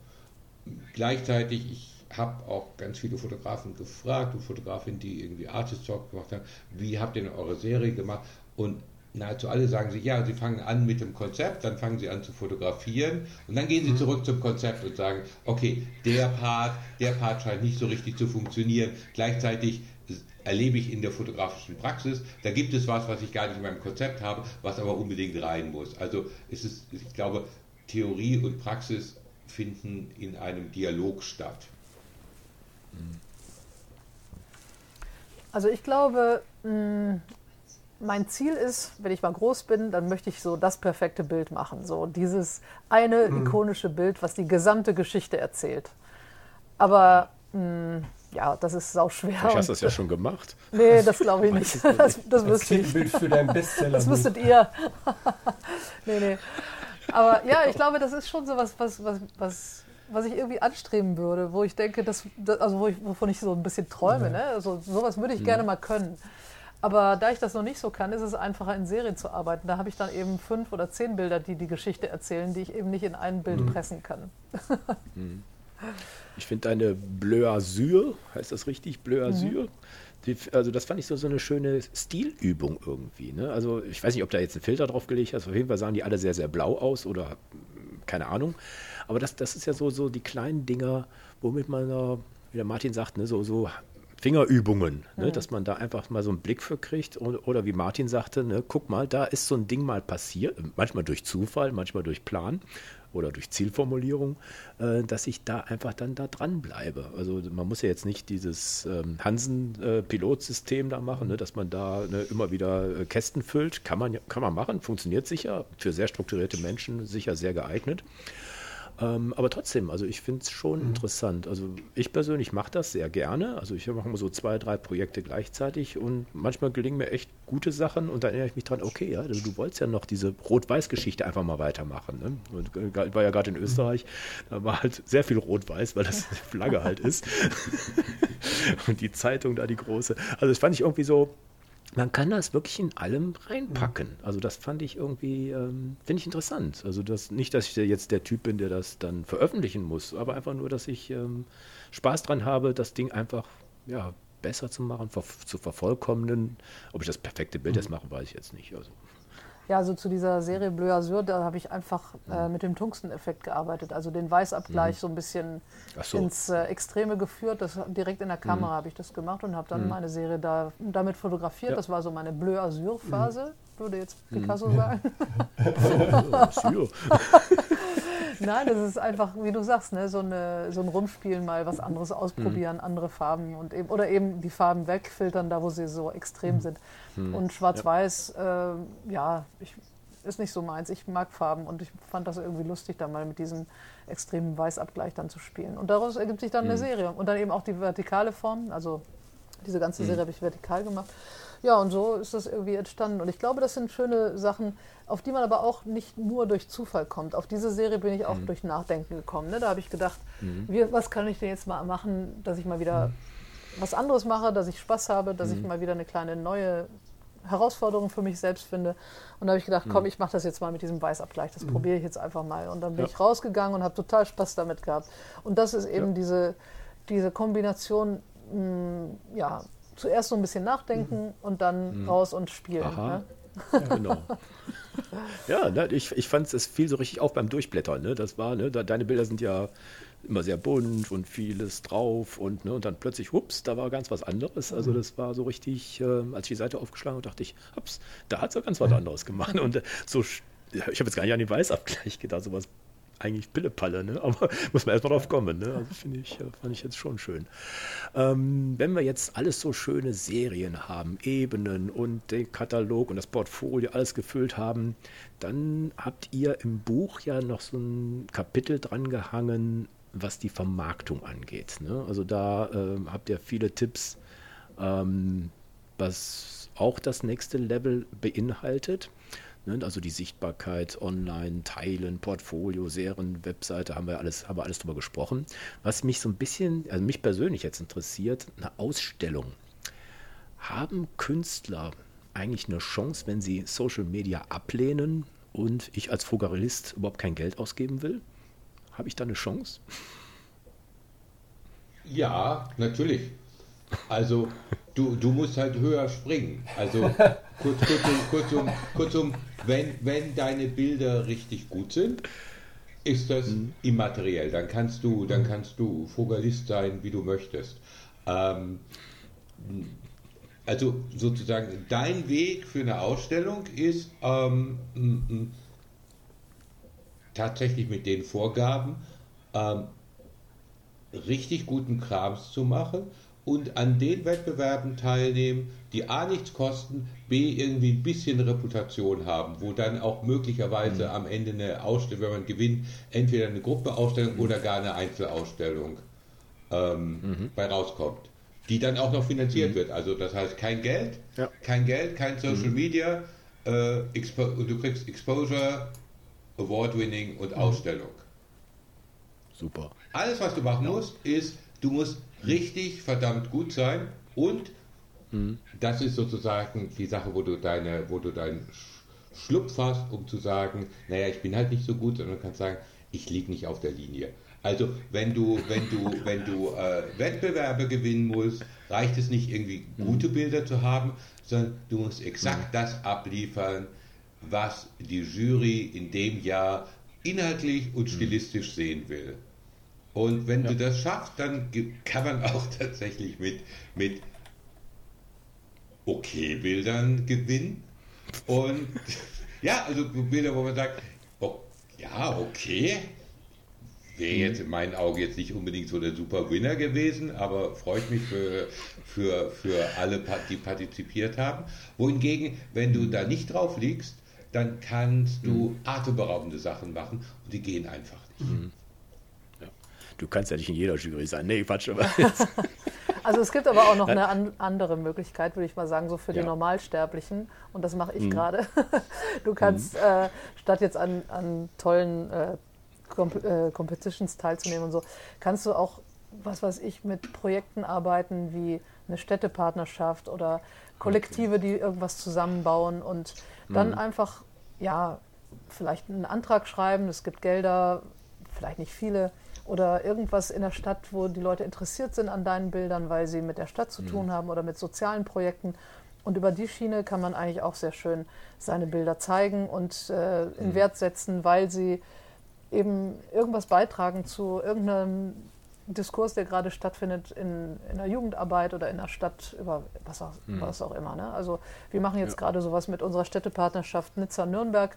Gleichzeitig, ich habe auch ganz viele Fotografen gefragt und Fotografinnen, die irgendwie Artist Talk gemacht haben, wie habt ihr denn eure Serie gemacht? Und nahezu alle sagen sie, ja, sie fangen an mit dem Konzept, dann fangen sie an zu fotografieren und dann gehen sie zurück zum Konzept und sagen, okay, der Part, der Part scheint nicht so richtig zu funktionieren. Gleichzeitig erlebe ich in der fotografischen Praxis, da gibt es was, was ich gar nicht in meinem Konzept habe, was aber unbedingt rein muss. Also es ist, ich glaube, Theorie und Praxis finden in einem Dialog statt. Also ich glaube, mh, mein Ziel ist, wenn ich mal groß bin, dann möchte ich so das perfekte Bild machen. So dieses eine ikonische Bild, was die gesamte Geschichte erzählt. Aber mh, ja, das ist sau schwer. Vielleicht hast du das ja schon gemacht. Nee, das glaube ich nicht. Das, das wüsste ich. Bild für deinen Bestseller. Das wüsstet ihr. nee, nee. Aber ja, ich glaube, das ist schon so was, was, was, was, was ich irgendwie anstreben würde, wo ich denke, dass, also wo ich, wovon ich so ein bisschen träume. Ne? Also sowas würde ich gerne mal können. Aber da ich das noch nicht so kann, ist es einfacher, in Serien zu arbeiten. Da habe ich dann eben fünf oder zehn Bilder, die die Geschichte erzählen, die ich eben nicht in ein Bild mhm. pressen kann. Mhm. Ich finde deine Bleu Azur, heißt das richtig, Bleu Azur? Mhm. Die, also das fand ich so, so eine schöne Stilübung irgendwie. Ne? Also ich weiß nicht, ob da jetzt ein Filter drauf gelegt hast. Auf jeden Fall sahen die alle sehr, sehr blau aus oder keine Ahnung. Aber das, das ist ja so, so die kleinen Dinger, womit man, wie der Martin sagt, ne, so, so Fingerübungen, ne, mhm. dass man da einfach mal so einen Blick für kriegt. Und, oder wie Martin sagte, ne, guck mal, da ist so ein Ding mal passiert, manchmal durch Zufall, manchmal durch Plan oder durch Zielformulierung, äh, dass ich da einfach dann da dran bleibe. Also man muss ja jetzt nicht dieses ähm, Hansen-Pilotsystem da machen, ne, dass man da ne, immer wieder äh, Kästen füllt. Kann man, kann man machen, funktioniert sicher, für sehr strukturierte Menschen sicher sehr geeignet. Ähm, aber trotzdem, also ich finde es schon mhm. interessant. Also ich persönlich mache das sehr gerne. Also ich mache mal so zwei, drei Projekte gleichzeitig und manchmal gelingen mir echt gute Sachen und dann erinnere ich mich dran, okay, ja, du, du wolltest ja noch diese Rot-Weiß-Geschichte einfach mal weitermachen. Ne? Und ich war ja gerade in. Österreich, da war halt sehr viel Rot-Weiß, weil das eine Flagge halt ist. und die Zeitung da, die große. Also das fand ich irgendwie so, man kann das wirklich in allem reinpacken. Also das fand ich irgendwie, ähm, finde ich interessant. Also das, nicht, dass ich jetzt der Typ bin, der das dann veröffentlichen muss, aber einfach nur, dass ich ähm, Spaß dran habe, das Ding einfach ja, besser zu machen, ver zu vervollkommnen. Ob ich das perfekte Bild jetzt mache, weiß ich jetzt nicht. Also ja, also zu dieser Serie Bleu Azur, da habe ich einfach äh, mit dem Tungsteneffekt gearbeitet, also den Weißabgleich mhm. so ein bisschen so. ins äh, Extreme geführt. Das, direkt in der Kamera mhm. habe ich das gemacht und habe dann mhm. meine Serie da, damit fotografiert. Ja. Das war so meine Bleu Azur-Phase, mhm. würde jetzt mhm. Picasso sagen. Nein, das ist einfach, wie du sagst, ne, so, eine, so ein Rumspielen, mal was anderes ausprobieren, mhm. andere Farben und eben, oder eben die Farben wegfiltern, da wo sie so extrem sind. Hm. Und Schwarz-Weiß, ja, äh, ja ich, ist nicht so meins. Ich mag Farben und ich fand das irgendwie lustig, da mal mit diesem extremen Weißabgleich dann zu spielen. Und daraus ergibt sich dann eine Serie. Und dann eben auch die vertikale Form. Also diese ganze hm. Serie habe ich vertikal gemacht. Ja, und so ist das irgendwie entstanden. Und ich glaube, das sind schöne Sachen, auf die man aber auch nicht nur durch Zufall kommt. Auf diese Serie bin ich auch mhm. durch Nachdenken gekommen. Ne? Da habe ich gedacht, mhm. wie, was kann ich denn jetzt mal machen, dass ich mal wieder mhm. was anderes mache, dass ich Spaß habe, dass ich mhm. mal wieder eine kleine neue Herausforderung für mich selbst finde. Und da habe ich gedacht, komm, mhm. ich mache das jetzt mal mit diesem Weißabgleich. Das mhm. probiere ich jetzt einfach mal. Und dann bin ja. ich rausgegangen und habe total Spaß damit gehabt. Und das ist eben ja. diese, diese Kombination, mh, mm, ja, zuerst so ein bisschen nachdenken mhm. und dann mhm. raus und spielen. Ne? Ja, genau. ja, ne, ich, ich fand es fiel so richtig auf beim Durchblättern. Ne? Das war, ne, deine Bilder sind ja immer sehr bunt und vieles drauf und, ne, und dann plötzlich, hups, da war ganz was anderes. Also das war so richtig, äh, als ich die Seite aufgeschlagen habe, dachte ich, hups, da hat sie ganz was anderes gemacht. Und äh, so, ich habe jetzt gar nicht an den Weißabgleich gedacht, sowas eigentlich Pillepalle, ne? aber muss man erstmal drauf kommen. Ne? Also finde ich, äh, fand ich jetzt schon schön. Ähm, wenn wir jetzt alles so schöne Serien haben, Ebenen und den Katalog und das Portfolio alles gefüllt haben, dann habt ihr im Buch ja noch so ein Kapitel dran gehangen, was die Vermarktung angeht. Ne? Also da äh, habt ihr viele Tipps, ähm, was auch das nächste Level beinhaltet. Ne? Also die Sichtbarkeit online, Teilen, Portfolio, Serien, Webseite, haben wir alles, haben wir alles drüber gesprochen. Was mich so ein bisschen, also mich persönlich jetzt interessiert, eine Ausstellung. Haben Künstler eigentlich eine Chance, wenn sie Social Media ablehnen und ich als Fotografist überhaupt kein Geld ausgeben will? Habe ich da eine Chance? Ja, natürlich. Also du, du musst halt höher springen. Also kurz, kurzum, kurzum, kurzum wenn, wenn deine Bilder richtig gut sind, ist das mhm. immateriell. Dann kannst du, dann kannst du Vogelist sein, wie du möchtest. Ähm, also sozusagen dein Weg für eine Ausstellung ist ähm, tatsächlich mit den Vorgaben ähm, richtig guten Krams zu machen und an den Wettbewerben teilnehmen, die A nichts kosten, B irgendwie ein bisschen Reputation haben, wo dann auch möglicherweise mhm. am Ende eine Ausstellung, wenn man gewinnt, entweder eine Gruppeausstellung mhm. oder gar eine Einzelausstellung ähm, mhm. bei rauskommt, die dann auch noch finanziert mhm. wird. Also das heißt kein Geld, ja. kein Geld, kein Social mhm. Media, äh, du kriegst Exposure, Award-Winning und mhm. Ausstellung. Super. Alles, was du machen musst, ist, du musst richtig verdammt gut sein und mhm. das ist sozusagen die Sache, wo du deine, wo du deinen Schlupf hast, um zu sagen, naja, ich bin halt nicht so gut, sondern kannst sagen, ich liege nicht auf der Linie. Also wenn du, wenn du, wenn du äh, Wettbewerbe gewinnen musst, reicht es nicht irgendwie gute Bilder zu haben, sondern du musst exakt das abliefern, was die Jury in dem Jahr inhaltlich und stilistisch sehen will. Und wenn ja. du das schaffst, dann kann man auch tatsächlich mit, mit okay Bildern gewinnen. Und ja, also Bilder, wo man sagt, oh, ja, okay, wäre mhm. jetzt in meinen Augen jetzt nicht unbedingt so der super Winner gewesen, aber freut mich für, für, für alle, die partizipiert haben. Wohingegen, wenn du da nicht drauf liegst, dann kannst du mhm. atemberaubende Sachen machen und die gehen einfach nicht. Mhm. Du kannst ja nicht in jeder Jury sein. Nee, Quatsch. also es gibt aber auch noch eine an andere Möglichkeit, würde ich mal sagen, so für die ja. Normalsterblichen. Und das mache ich mhm. gerade. Du kannst mhm. äh, statt jetzt an, an tollen äh, Comp äh, Competitions teilzunehmen und so, kannst du auch, was weiß ich, mit Projekten arbeiten wie eine Städtepartnerschaft oder Kollektive, okay. die irgendwas zusammenbauen und dann mhm. einfach, ja, vielleicht einen Antrag schreiben, es gibt Gelder, vielleicht nicht viele, oder irgendwas in der Stadt, wo die Leute interessiert sind an deinen Bildern, weil sie mit der Stadt zu mhm. tun haben oder mit sozialen Projekten. Und über die Schiene kann man eigentlich auch sehr schön seine Bilder zeigen und äh, in mhm. Wert setzen, weil sie eben irgendwas beitragen zu irgendeinem Diskurs, der gerade stattfindet in, in der Jugendarbeit oder in der Stadt über was auch, mhm. was auch immer. Ne? Also wir machen jetzt ja. gerade sowas mit unserer Städtepartnerschaft Nizza-Nürnberg,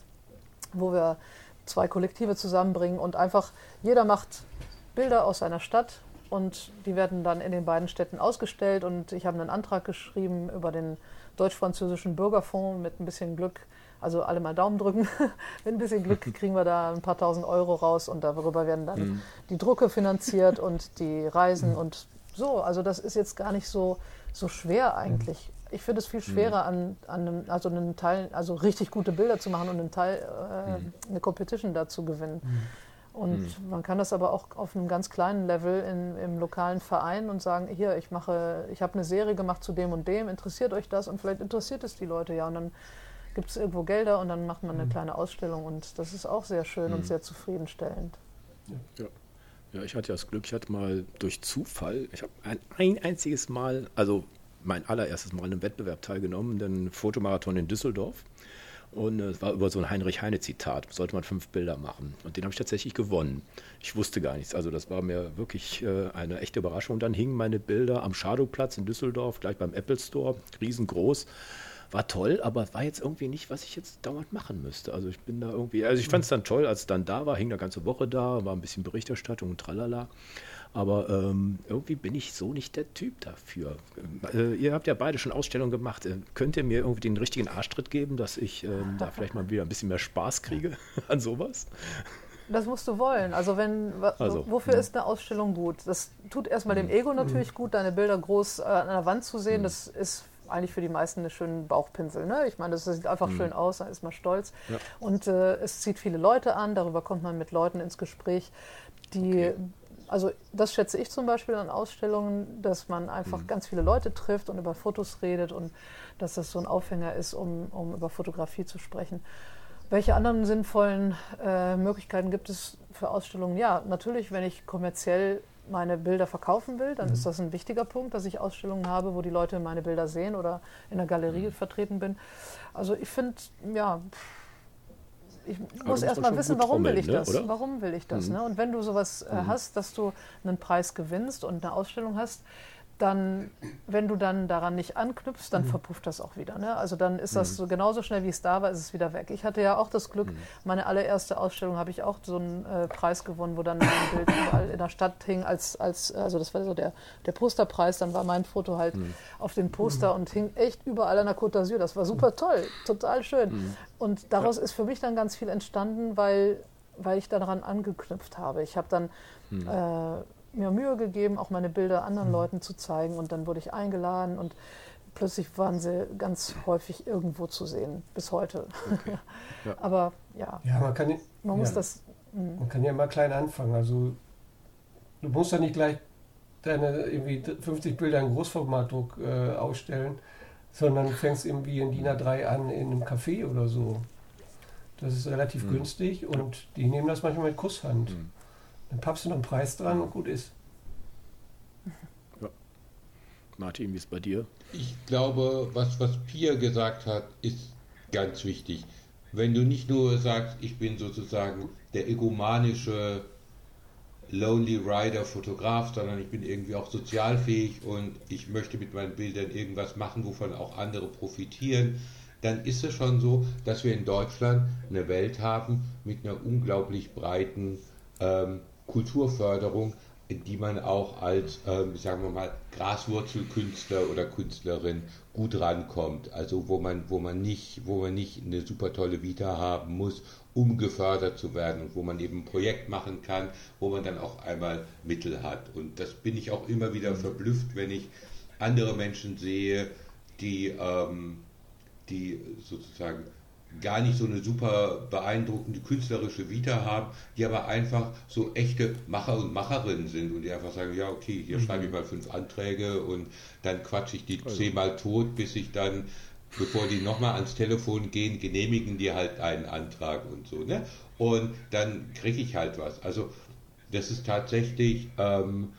wo wir zwei Kollektive zusammenbringen und einfach jeder macht Bilder aus seiner Stadt und die werden dann in den beiden Städten ausgestellt und ich habe einen Antrag geschrieben über den deutsch-französischen Bürgerfonds mit ein bisschen Glück also alle mal Daumen drücken. Mit ein bisschen Glück kriegen wir da ein paar tausend Euro raus und darüber werden dann mhm. die Drucke finanziert und die Reisen mhm. und so. Also das ist jetzt gar nicht so, so schwer eigentlich. Mhm. Ich finde es viel schwerer, an, an einem, also einen Teil, also richtig gute Bilder zu machen und einen Teil, äh, mhm. eine Competition da zu gewinnen. Mhm. Und mhm. man kann das aber auch auf einem ganz kleinen Level in, im lokalen Verein und sagen, hier, ich mache, ich habe eine Serie gemacht zu dem und dem, interessiert euch das? Und vielleicht interessiert es die Leute ja. Und dann gibt es irgendwo Gelder und dann macht man eine mhm. kleine Ausstellung und das ist auch sehr schön mhm. und sehr zufriedenstellend. Ja. ja, ich hatte das Glück, ich hatte mal durch Zufall, ich habe ein, ein einziges Mal, also mein allererstes Mal in einem Wettbewerb teilgenommen, den Fotomarathon in Düsseldorf. Und es war über so ein Heinrich-Heine-Zitat, sollte man fünf Bilder machen. Und den habe ich tatsächlich gewonnen. Ich wusste gar nichts. Also das war mir wirklich äh, eine echte Überraschung. Dann hingen meine Bilder am Shadowplatz in Düsseldorf, gleich beim Apple Store, riesengroß war toll, aber war jetzt irgendwie nicht, was ich jetzt dauernd machen müsste. Also ich bin da irgendwie, also ich fand es dann toll, als es dann da war, hing eine ganze Woche da, war ein bisschen Berichterstattung und tralala. Aber ähm, irgendwie bin ich so nicht der Typ dafür. Äh, ihr habt ja beide schon Ausstellungen gemacht. Äh, könnt ihr mir irgendwie den richtigen Arschtritt geben, dass ich ähm, da vielleicht mal wieder ein bisschen mehr Spaß kriege an sowas? Das musst du wollen. Also wenn also, wofür ja. ist eine Ausstellung gut? Das tut erstmal dem mhm. Ego natürlich mhm. gut, deine Bilder groß äh, an der Wand zu sehen. Mhm. Das ist eigentlich für die meisten eine schöne Bauchpinsel. Ne? Ich meine, das sieht einfach mhm. schön aus, da ist man stolz. Ja. Und äh, es zieht viele Leute an, darüber kommt man mit Leuten ins Gespräch, die okay. Also das schätze ich zum Beispiel an Ausstellungen, dass man einfach mhm. ganz viele Leute trifft und über Fotos redet und dass das so ein Aufhänger ist, um, um über Fotografie zu sprechen. Welche anderen sinnvollen äh, Möglichkeiten gibt es für Ausstellungen? Ja, natürlich, wenn ich kommerziell meine Bilder verkaufen will, dann mhm. ist das ein wichtiger Punkt, dass ich Ausstellungen habe, wo die Leute meine Bilder sehen oder in der Galerie mhm. vertreten bin. Also ich finde, ja, ich muss erst mal wissen, warum will ich ne? das? Oder? Warum will ich das? Mhm. Ne? Und wenn du sowas äh, mhm. hast, dass du einen Preis gewinnst und eine Ausstellung hast, dann, wenn du dann daran nicht anknüpfst, dann mhm. verpufft das auch wieder. Ne? Also dann ist das mhm. so genauso schnell, wie es da war, ist es wieder weg. Ich hatte ja auch das Glück, mhm. meine allererste Ausstellung habe ich auch so einen äh, Preis gewonnen, wo dann mein Bild überall in der Stadt hing, als, als also das war so der, der Posterpreis, dann war mein Foto halt mhm. auf dem Poster und hing echt überall an der Côte d'Azur. Das war super toll, total schön. Und daraus ja. ist für mich dann ganz viel entstanden, weil, weil ich daran angeknüpft habe. Ich habe dann äh, mir Mühe gegeben, auch meine Bilder anderen mhm. Leuten zu zeigen und dann wurde ich eingeladen und plötzlich waren sie ganz häufig irgendwo zu sehen, bis heute. Okay. Ja. Aber ja, ja man, kann, man muss das. Mh. Man kann ja mal klein anfangen. Also du musst ja nicht gleich deine irgendwie 50 Bilder in Großformatdruck äh, ausstellen, sondern du fängst irgendwie in DIN A3 an in einem Café oder so. Das ist relativ mhm. günstig und die nehmen das manchmal mit Kusshand. Mhm. Dann pappst du noch einen Preis dran und gut ist. Ja. Martin, wie ist bei dir? Ich glaube, was, was Pia gesagt hat, ist ganz wichtig. Wenn du nicht nur sagst, ich bin sozusagen der egomanische Lonely Rider Fotograf, sondern ich bin irgendwie auch sozialfähig und ich möchte mit meinen Bildern irgendwas machen, wovon auch andere profitieren, dann ist es schon so, dass wir in Deutschland eine Welt haben mit einer unglaublich breiten ähm, Kulturförderung, die man auch als, ähm, sagen wir mal, Graswurzelkünstler oder Künstlerin gut rankommt. Also wo man, wo man nicht, wo man nicht eine super tolle Vita haben muss, um gefördert zu werden und wo man eben ein Projekt machen kann, wo man dann auch einmal Mittel hat. Und das bin ich auch immer wieder verblüfft, wenn ich andere Menschen sehe, die, ähm, die sozusagen gar nicht so eine super beeindruckende künstlerische Vita haben, die aber einfach so echte Macher und Macherinnen sind und die einfach sagen, ja okay, hier mhm. schreibe ich mal fünf Anträge und dann quatsche ich die also. zehnmal tot, bis ich dann, bevor die nochmal ans Telefon gehen, genehmigen die halt einen Antrag und so, ne? Und dann kriege ich halt was. Also das ist tatsächlich, ähm,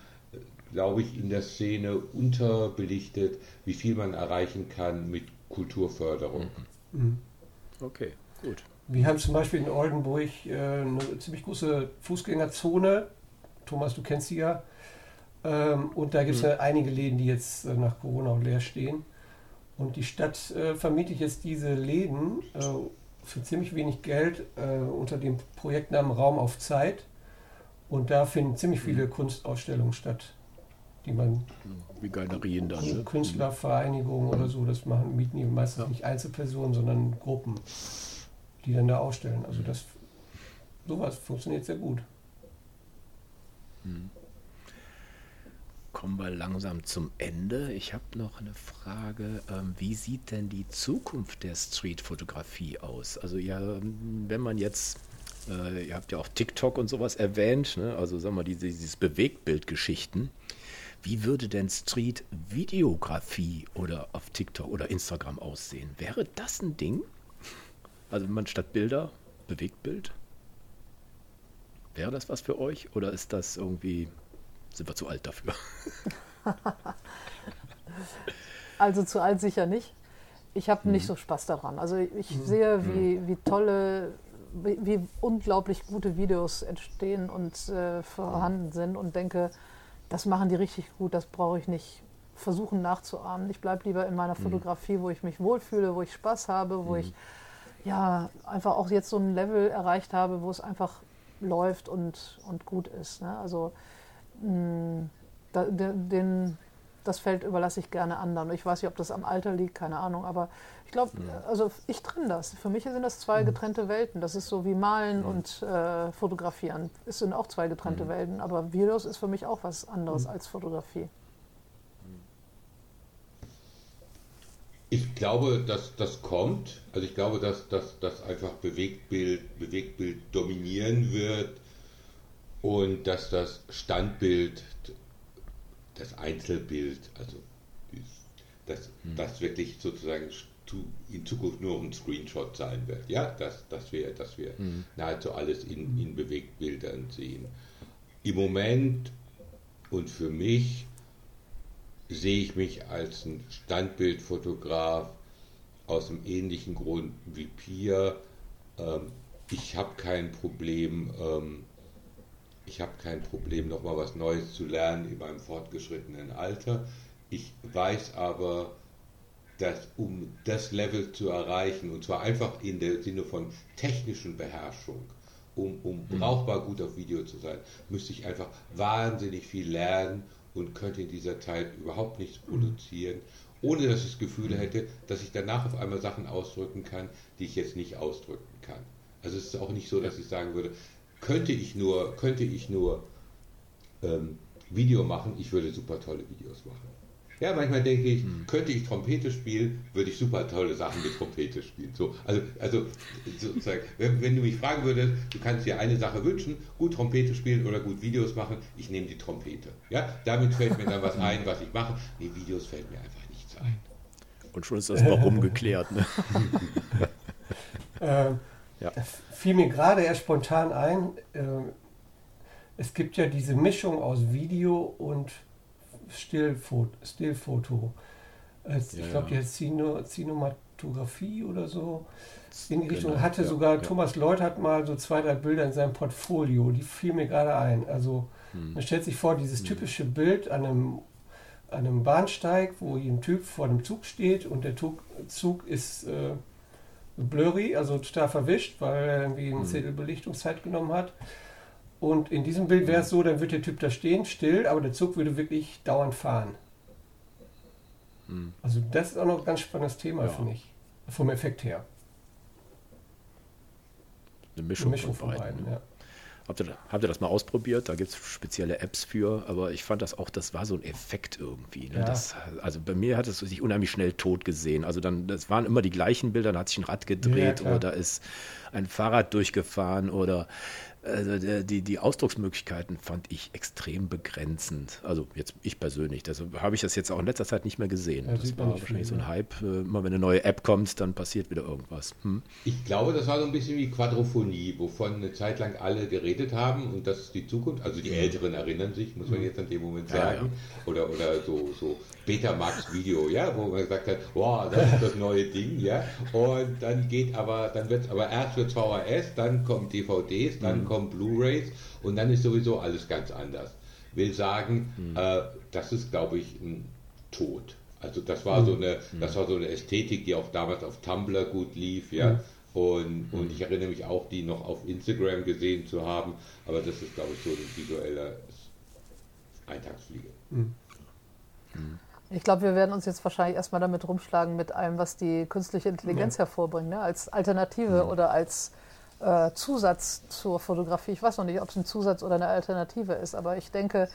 glaube ich, in der Szene unterbelichtet, wie viel man erreichen kann mit Kulturförderung. Mhm. Mhm. Okay, gut. Wir haben zum Beispiel in Oldenburg äh, eine ziemlich große Fußgängerzone. Thomas, du kennst sie ja. Ähm, und da gibt es mhm. ja einige Läden, die jetzt äh, nach Corona leer stehen. Und die Stadt äh, vermietet jetzt diese Läden für ziemlich wenig Geld unter dem Projektnamen Raum auf Zeit. Und da finden ziemlich mhm. viele. Kunstausstellungen statt, die man. Wie Galerien dann. Ne? Künstlervereinigungen oder so, das machen, mieten die meistens ja. nicht Einzelpersonen, sondern Gruppen, die dann da ausstellen. Also das sowas funktioniert sehr gut. Mhm kommen wir langsam zum Ende. Ich habe noch eine Frage. Ähm, wie sieht denn die Zukunft der Streetfotografie aus? Also ja, wenn man jetzt, äh, ihr habt ja auch TikTok und sowas erwähnt, ne? also sagen wir diese, dieses Bewegtbildgeschichten. Wie würde denn Street-Videografie oder auf TikTok oder Instagram aussehen? Wäre das ein Ding? Also wenn man statt Bilder Bewegtbild? Wäre das was für euch oder ist das irgendwie sind wir zu alt dafür? also zu alt sicher nicht. Ich habe mhm. nicht so Spaß daran. Also ich mhm. sehe, wie, mhm. wie tolle, wie, wie, unglaublich gute Videos entstehen und äh, vorhanden sind und denke, das machen die richtig gut, das brauche ich nicht versuchen nachzuahmen. Ich bleibe lieber in meiner mhm. Fotografie, wo ich mich wohlfühle, wo ich Spaß habe, wo mhm. ich ja einfach auch jetzt so ein Level erreicht habe, wo es einfach läuft und, und gut ist. Ne? Also hm, da, den, das Feld überlasse ich gerne anderen. Ich weiß nicht, ob das am Alter liegt, keine Ahnung, aber ich glaube, ja. also ich trenne das. Für mich sind das zwei mhm. getrennte Welten. Das ist so wie Malen mhm. und äh, Fotografieren. Es sind auch zwei getrennte mhm. Welten, aber Videos ist für mich auch was anderes mhm. als Fotografie. Ich glaube, dass das kommt. Also ich glaube, dass das einfach Bewegtbild, Bewegtbild dominieren wird und dass das Standbild, das Einzelbild, also dass hm. das wirklich sozusagen in Zukunft nur ein Screenshot sein wird. Ja, dass, dass wir, dass wir hm. nahezu alles in, in Bewegtbildern sehen. Im Moment und für mich sehe ich mich als ein Standbildfotograf aus einem ähnlichen Grund wie Pia. Ähm, ich habe kein Problem, ähm, ich habe kein Problem, nochmal was Neues zu lernen in meinem fortgeschrittenen Alter. Ich weiß aber, dass um das Level zu erreichen, und zwar einfach in der Sinne von technischen Beherrschung, um, um mhm. brauchbar gut auf Video zu sein, müsste ich einfach wahnsinnig viel lernen und könnte in dieser Zeit überhaupt nichts mhm. produzieren, ohne dass ich das Gefühl mhm. hätte, dass ich danach auf einmal Sachen ausdrücken kann, die ich jetzt nicht ausdrücken kann. Also es ist auch nicht so, dass ich sagen würde, könnte ich nur, könnte ich nur ähm, Video machen, ich würde super tolle Videos machen. Ja, manchmal denke ich, hm. könnte ich Trompete spielen, würde ich super tolle Sachen mit Trompete spielen. So, also, also sozusagen, wenn, wenn, du mich fragen würdest, du kannst dir eine Sache wünschen, gut Trompete spielen oder gut Videos machen, ich nehme die Trompete. Ja, damit fällt mir dann was ein, was ich mache. Nee, Videos fällt mir einfach nichts ein. Und schon ist das Warum geklärt. Ne? ähm, ja. Fiel mir gerade erst spontan ein, äh, es gibt ja diese Mischung aus Video und Stillfoto. Stillfoto. Als, ja, ich glaube, die heißt Cino, Cinematografie oder so. In die Richtung genau, hatte ja, sogar ja. Thomas Lloyd hat mal so zwei, drei Bilder in seinem Portfolio. Die fiel mir gerade ein. Also hm. man stellt sich vor, dieses hm. typische Bild an einem, an einem Bahnsteig, wo ein Typ vor dem Zug steht und der Zug, Zug ist äh, blurry, also total verwischt, weil er irgendwie eine hm. Zettelbelichtungszeit genommen hat. Und in diesem Bild wäre es so, dann wird der Typ da stehen, still, aber der Zug würde wirklich dauernd fahren. Hm. Also das ist auch noch ein ganz spannendes Thema, ja. finde ich. Vom Effekt her. Eine Mischung, Eine Mischung von, von beiden. beiden ja. Habt ihr, habt ihr das mal ausprobiert? Da gibt es spezielle Apps für, aber ich fand das auch, das war so ein Effekt irgendwie. Ne? Ja. Das, also bei mir hat es sich unheimlich schnell tot gesehen. Also dann, das waren immer die gleichen Bilder, da hat sich ein Rad gedreht ja, oder da ist ein Fahrrad durchgefahren oder also die, die Ausdrucksmöglichkeiten fand ich extrem begrenzend. Also jetzt ich persönlich. Deshalb habe ich das jetzt auch in letzter Zeit nicht mehr gesehen. Ja, das war wahrscheinlich so ein Hype. Äh, immer wenn eine neue App kommt, dann passiert wieder irgendwas. Hm? Ich glaube, das war so ein bisschen wie Quadrophonie, wovon eine Zeit lang alle geredet haben und das ist die Zukunft. Also die Älteren erinnern sich, muss man jetzt an dem Moment sagen. Ja, ja. Oder, oder so, so Betamax-Video, ja, wo man gesagt hat, wow, das ist das neue Ding, ja. Und dann geht aber, dann wird es aber erst für VHS, dann kommen DVDs, dann mhm. Kommen Blu-Rays und dann ist sowieso alles ganz anders. Will sagen, mhm. äh, das ist, glaube ich, ein Tod. Also das war mhm. so eine, mhm. das war so eine Ästhetik, die auch damals auf Tumblr gut lief, ja. Mhm. Und, und ich erinnere mich auch, die noch auf Instagram gesehen zu haben, aber das ist, glaube ich, so ein visueller Eintagsfliege. Mhm. Ich glaube, wir werden uns jetzt wahrscheinlich erstmal damit rumschlagen, mit allem, was die künstliche Intelligenz ja. hervorbringt, ne? als Alternative ja. oder als äh, Zusatz zur Fotografie. Ich weiß noch nicht, ob es ein Zusatz oder eine Alternative ist, aber ich denke,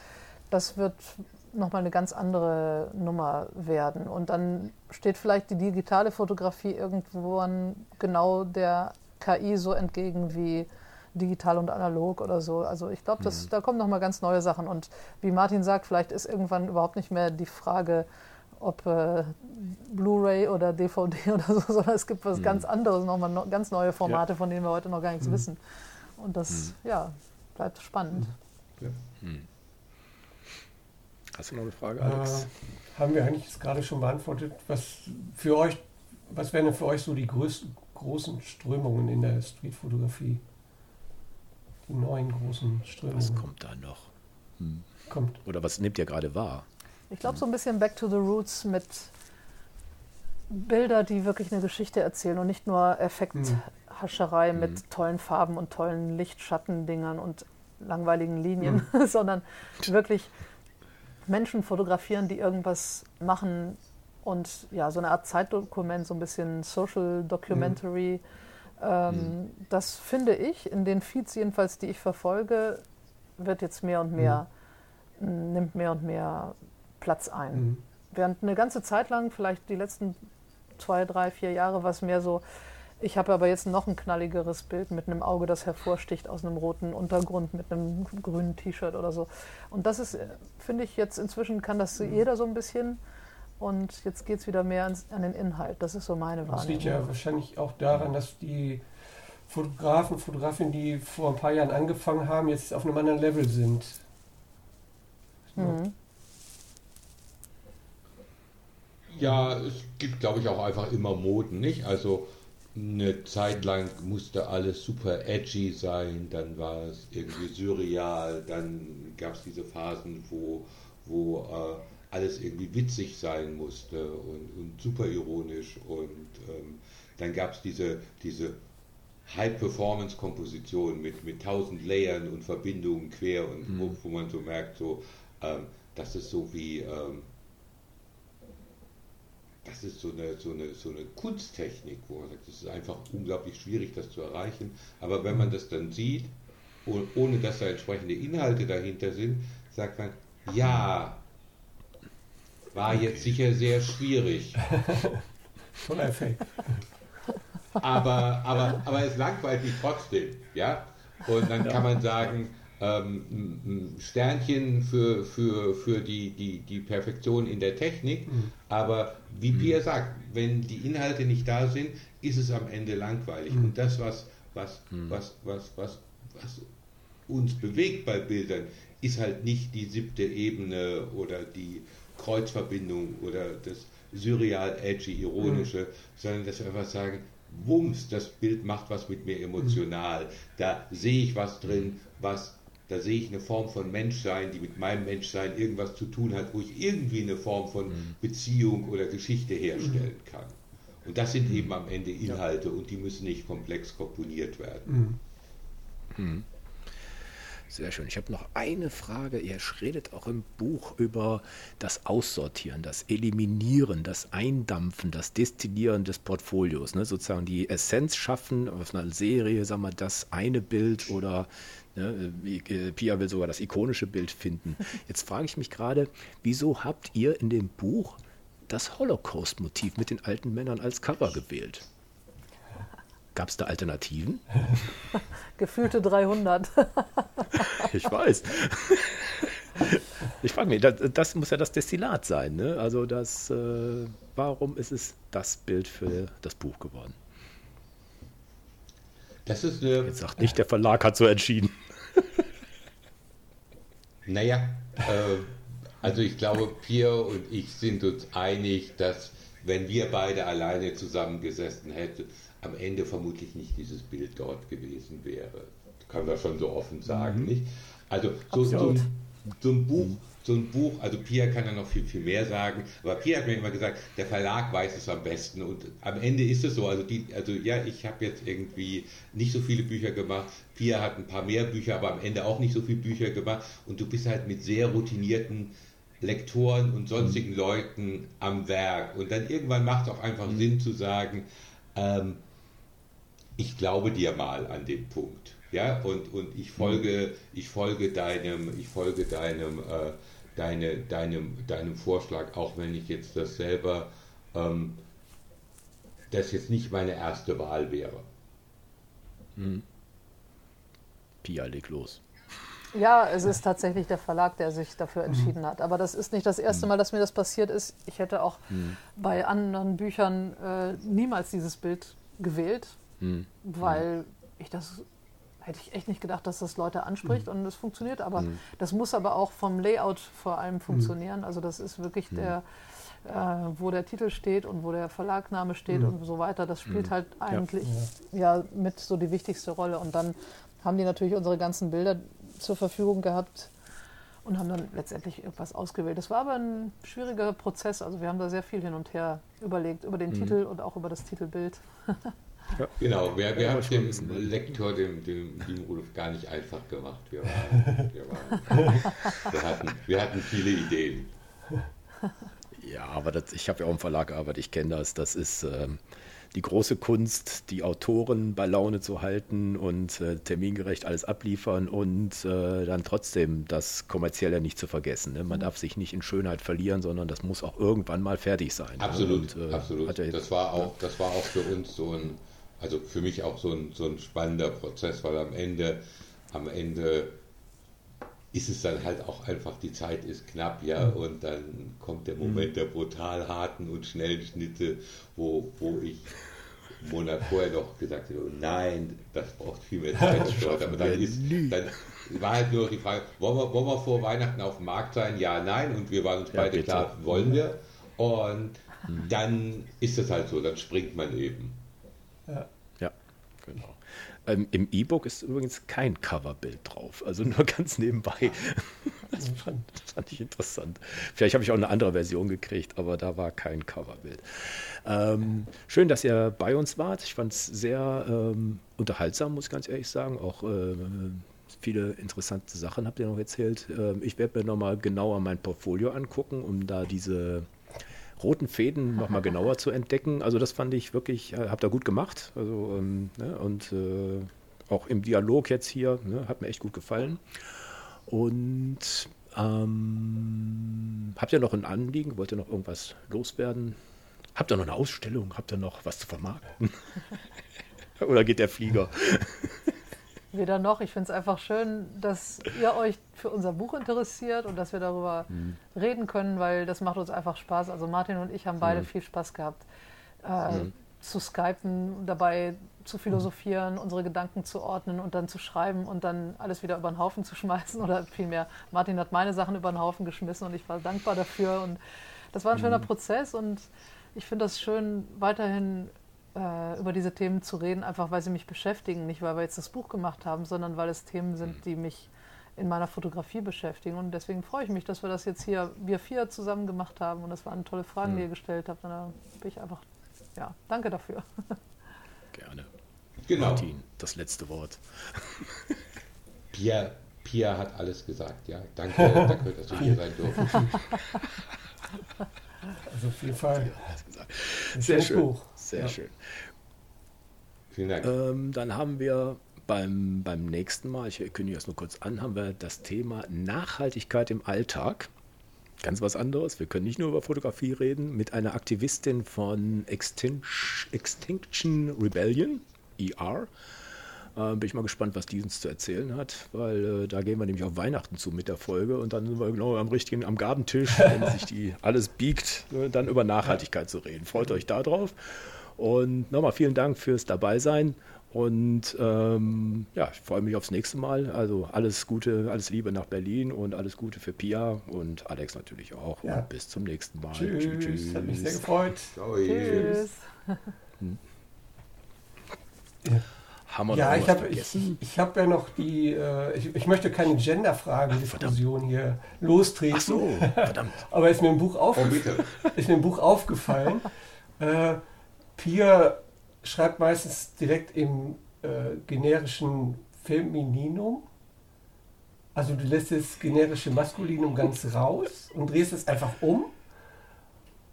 das wird nochmal eine ganz andere Nummer werden. Und dann steht vielleicht die digitale Fotografie irgendwann genau der KI so entgegen wie digital und analog oder so. Also ich glaube, mhm. da kommen nochmal ganz neue Sachen. Und wie Martin sagt, vielleicht ist irgendwann überhaupt nicht mehr die Frage, ob äh, Blu-ray oder DVD oder so, sondern es gibt was mhm. ganz anderes, nochmal no, ganz neue Formate, ja. von denen wir heute noch gar nichts mhm. wissen. Und das, mhm. ja, bleibt spannend. Ja. Mhm. Hast du noch eine Frage, Alex? Äh, haben wir eigentlich gerade schon beantwortet. Was für euch, was wären denn für euch so die größten, großen Strömungen in der Streetfotografie? die neuen großen Strömungen. Was kommt da noch? Hm. Kommt. Oder was nimmt ihr gerade wahr? Ich glaube, so ein bisschen Back to the Roots mit Bilder, die wirklich eine Geschichte erzählen und nicht nur Effekthascherei hm. mit hm. tollen Farben und tollen Lichtschattendingern und langweiligen Linien, hm. sondern wirklich Menschen fotografieren, die irgendwas machen und ja, so eine Art Zeitdokument, so ein bisschen Social Documentary. Hm ähm, mhm. Das finde ich, in den Feeds jedenfalls, die ich verfolge, wird jetzt mehr und mehr, mhm. nimmt mehr und mehr Platz ein. Mhm. Während eine ganze Zeit lang, vielleicht die letzten zwei, drei, vier Jahre, war es mehr so, ich habe aber jetzt noch ein knalligeres Bild mit einem Auge, das hervorsticht aus einem roten Untergrund mit einem grünen T-Shirt oder so. Und das ist, finde ich, jetzt inzwischen kann das mhm. jeder so ein bisschen. Und jetzt geht es wieder mehr ans, an den Inhalt. Das ist so meine Wahrnehmung. Das liegt ja wahrscheinlich auch daran, dass die Fotografen, Fotografinnen, die vor ein paar Jahren angefangen haben, jetzt auf einem anderen Level sind. Mhm. Ja, es gibt, glaube ich, auch einfach immer Moden, nicht? Also eine Zeit lang musste alles super edgy sein, dann war es irgendwie surreal, dann gab es diese Phasen, wo, wo äh, alles irgendwie witzig sein musste und, und super ironisch. Und ähm, dann gab es diese, diese High-Performance-Komposition mit, mit tausend Layern und Verbindungen quer und mhm. wo, wo, man so merkt, so, ähm, das ist so wie, ähm, das ist so eine, so, eine, so eine Kunsttechnik, wo man sagt, es ist einfach unglaublich schwierig, das zu erreichen. Aber wenn man das dann sieht, ohne dass da entsprechende Inhalte dahinter sind, sagt man, Ja, war jetzt sicher sehr schwierig. Toller Effekt. Aber, aber, aber es langweilt mich trotzdem, ja. Und dann kann man sagen, ähm, Sternchen für, für, für die, die, die Perfektion in der Technik. Mhm. Aber wie Pia sagt, wenn die Inhalte nicht da sind, ist es am Ende langweilig. Mhm. Und das, was, was, mhm. was, was, was, was uns bewegt bei Bildern, ist halt nicht die siebte Ebene oder die Kreuzverbindung oder das surreal, edgy, ironische, mhm. sondern dass wir einfach sagen, Wumms, das Bild macht was mit mir emotional. Da sehe ich was drin, was, da sehe ich eine Form von Menschsein, die mit meinem Menschsein irgendwas zu tun hat, wo ich irgendwie eine Form von mhm. Beziehung oder Geschichte herstellen mhm. kann. Und das sind eben am Ende Inhalte und die müssen nicht komplex komponiert werden. Mhm. Sehr schön. Ich habe noch eine Frage. Ihr redet auch im Buch über das Aussortieren, das Eliminieren, das Eindampfen, das Destillieren des Portfolios. Ne? Sozusagen die Essenz schaffen auf einer Serie, sagen wir, das eine Bild oder Pia will sogar das ikonische Bild finden. Jetzt frage ich mich gerade, wieso habt ihr in dem Buch das Holocaust-Motiv mit den alten Männern als Cover gewählt? Gab es da Alternativen? Gefühlte 300. ich weiß. Ich frage mich, das, das, muss ja das Destillat sein. Ne? Also das, äh, warum ist es das Bild für das Buch geworden? Das ist eine. Jetzt sagt nicht, der Verlag hat so entschieden. naja, äh, also ich glaube, Pierre und ich sind uns einig, dass wenn wir beide alleine zusammengesessen hätten, am Ende vermutlich nicht dieses Bild dort gewesen wäre. Kann man schon so offen sagen, mhm. nicht? Also so, so, so, ein, Buch, so ein Buch, also Pia kann da noch viel, viel mehr sagen, aber Pia hat mir immer gesagt, der Verlag weiß es am besten und am Ende ist es so, also die, also ja, ich habe jetzt irgendwie nicht so viele Bücher gemacht, Pia hat ein paar mehr Bücher, aber am Ende auch nicht so viele Bücher gemacht und du bist halt mit sehr routinierten Lektoren und sonstigen mhm. Leuten am Werk und dann irgendwann macht es auch einfach mhm. Sinn zu sagen, ähm, ich glaube dir mal an dem Punkt. Ja, und, und ich folge, ich folge deinem, ich folge deinem, äh, deine, deinem, deinem Vorschlag, auch wenn ich jetzt das selber, ähm, das jetzt nicht meine erste Wahl wäre. Hm. Pia, leg los. Ja, es ist tatsächlich der Verlag, der sich dafür entschieden hat. Aber das ist nicht das erste hm. Mal, dass mir das passiert ist. Ich hätte auch hm. bei anderen Büchern äh, niemals dieses Bild gewählt. Mhm. Weil ich das hätte ich echt nicht gedacht, dass das Leute anspricht mhm. und es funktioniert. Aber mhm. das muss aber auch vom Layout vor allem funktionieren. Also das ist wirklich der, äh, wo der Titel steht und wo der Verlagname steht und so weiter. Das spielt halt eigentlich ja. ja. mit so die wichtigste Rolle. Und dann haben die natürlich unsere ganzen Bilder zur Verfügung gehabt und haben dann letztendlich irgendwas ausgewählt. Das war aber ein schwieriger Prozess. Also wir haben da sehr viel hin und her überlegt über den mhm. Titel und auch über das Titelbild. Ja. Genau, wir, wir haben dem wissen. Ne? Lektor, dem, dem lieben Rudolf, gar nicht einfach gemacht. Wir, waren, wir, waren, wir, hatten, wir hatten viele Ideen. Ja, aber das, ich habe ja auch im Verlag gearbeitet, ich kenne das. Das ist ähm, die große Kunst, die Autoren bei Laune zu halten und äh, termingerecht alles abliefern und äh, dann trotzdem das Kommerzielle nicht zu vergessen. Ne? Man mhm. darf sich nicht in Schönheit verlieren, sondern das muss auch irgendwann mal fertig sein. Absolut, und, äh, absolut. Ja das, war auch, das war auch für uns so ein also für mich auch so ein, so ein spannender Prozess, weil am Ende, am Ende ist es dann halt auch einfach, die Zeit ist knapp, ja, mhm. und dann kommt der Moment mhm. der brutal harten und schnellen Schnitte, wo, wo ich einen Monat vorher noch gesagt habe, nein, das braucht viel mehr Zeit. aber dann, ist, dann war halt nur die Frage, wollen wir, wollen wir vor Weihnachten auf dem Markt sein? Ja, nein, und wir waren uns ja, beide bitte. klar, wollen wir. Und mhm. dann ist es halt so, dann springt man eben. Ähm, Im E-Book ist übrigens kein Coverbild drauf, also nur ganz nebenbei. Das fand, fand, ich interessant. Vielleicht habe ich auch eine andere Version gekriegt, aber da war kein Coverbild. Ähm, schön, dass ihr bei uns wart. Ich fand es sehr ähm, unterhaltsam, muss ich ganz ehrlich sagen. Auch äh, viele interessante Sachen habt ihr noch erzählt. Ähm, ich werde mir nochmal genauer mein Portfolio angucken, um da diese roten Fäden nochmal genauer zu entdecken. Also das fand ich wirklich, äh, habt ihr gut gemacht. Also, ähm, ne, und äh, auch im Dialog jetzt hier, ne, hat mir echt gut gefallen. Und Ähm, habt ihr noch ein Anliegen? Wollt ihr noch irgendwas loswerden? Habt ihr noch eine Ausstellung? Habt ihr noch was zu vermarkten? Oder geht der Flieger? Weder noch. Ich finde es einfach schön, dass ihr euch für unser Buch interessiert und dass wir darüber mhm. reden können, weil das macht uns einfach Spaß. Also Martin und ich haben beide mhm. viel Spaß gehabt, äh, mhm. zu skypen, dabei zu philosophieren, mhm. unsere Gedanken zu ordnen und dann zu schreiben und dann alles wieder über den Haufen zu schmeißen. Oder vielmehr, Martin hat meine Sachen über den Haufen geschmissen und ich war dankbar dafür. Und das war ein schöner mhm. Prozess und ich finde das schön, weiterhin äh, über diese Themen zu reden, einfach weil sie mich beschäftigen. Nicht, weil wir jetzt das Buch gemacht haben, sondern weil es Themen sind, mhm. die mich in meiner Fotografie beschäftigen. Und deswegen freue ich mich, dass wir das jetzt hier, wir vier zusammen gemacht haben. Und das waren tolle Fragen, die ihr gestellt habt. Und da bin ich einfach, ja, danke dafür. Gerne. Genau. Martin, das letzte Wort. Pia, Pia hat alles gesagt, ja. Danke, danke dass wir hier sein dürfen. Also auf jeden Fall. Sehr schön. Buch. Sehr ja. schön. Vielen Dank. Ähm, dann haben wir beim, beim nächsten Mal, ich kündige das nur kurz an, haben wir das Thema Nachhaltigkeit im Alltag. Ganz was anderes. Wir können nicht nur über Fotografie reden. Mit einer Aktivistin von Extinction, Extinction Rebellion, ER. Äh, bin ich mal gespannt, was die uns zu erzählen hat, weil äh, da gehen wir nämlich auf Weihnachten zu mit der Folge und dann sind wir genau am richtigen, am Gabentisch, wenn sich die alles biegt, äh, dann über Nachhaltigkeit zu reden. Freut euch da drauf. Und nochmal vielen Dank fürs Dabeisein. Und ähm, ja, ich freue mich aufs nächste Mal. Also alles Gute, alles Liebe nach Berlin und alles Gute für Pia und Alex natürlich auch. Ja. Und bis zum nächsten Mal. Tschüss. tschüss, tschüss. Hat mich sehr gefreut. Tschüss. Hm. Ja. Haben wir ja, ich habe ich, ich hab ja noch die, äh, ich, ich, möchte keine Gender-Fragen-Diskussion hier lostreten. Ach so, verdammt. Aber ist mir im Buch, aufge oh, ist mir im Buch aufgefallen. Äh, Pia schreibt meistens direkt im äh, generischen Femininum. Also du lässt das generische Maskulinum ganz raus und drehst es einfach um.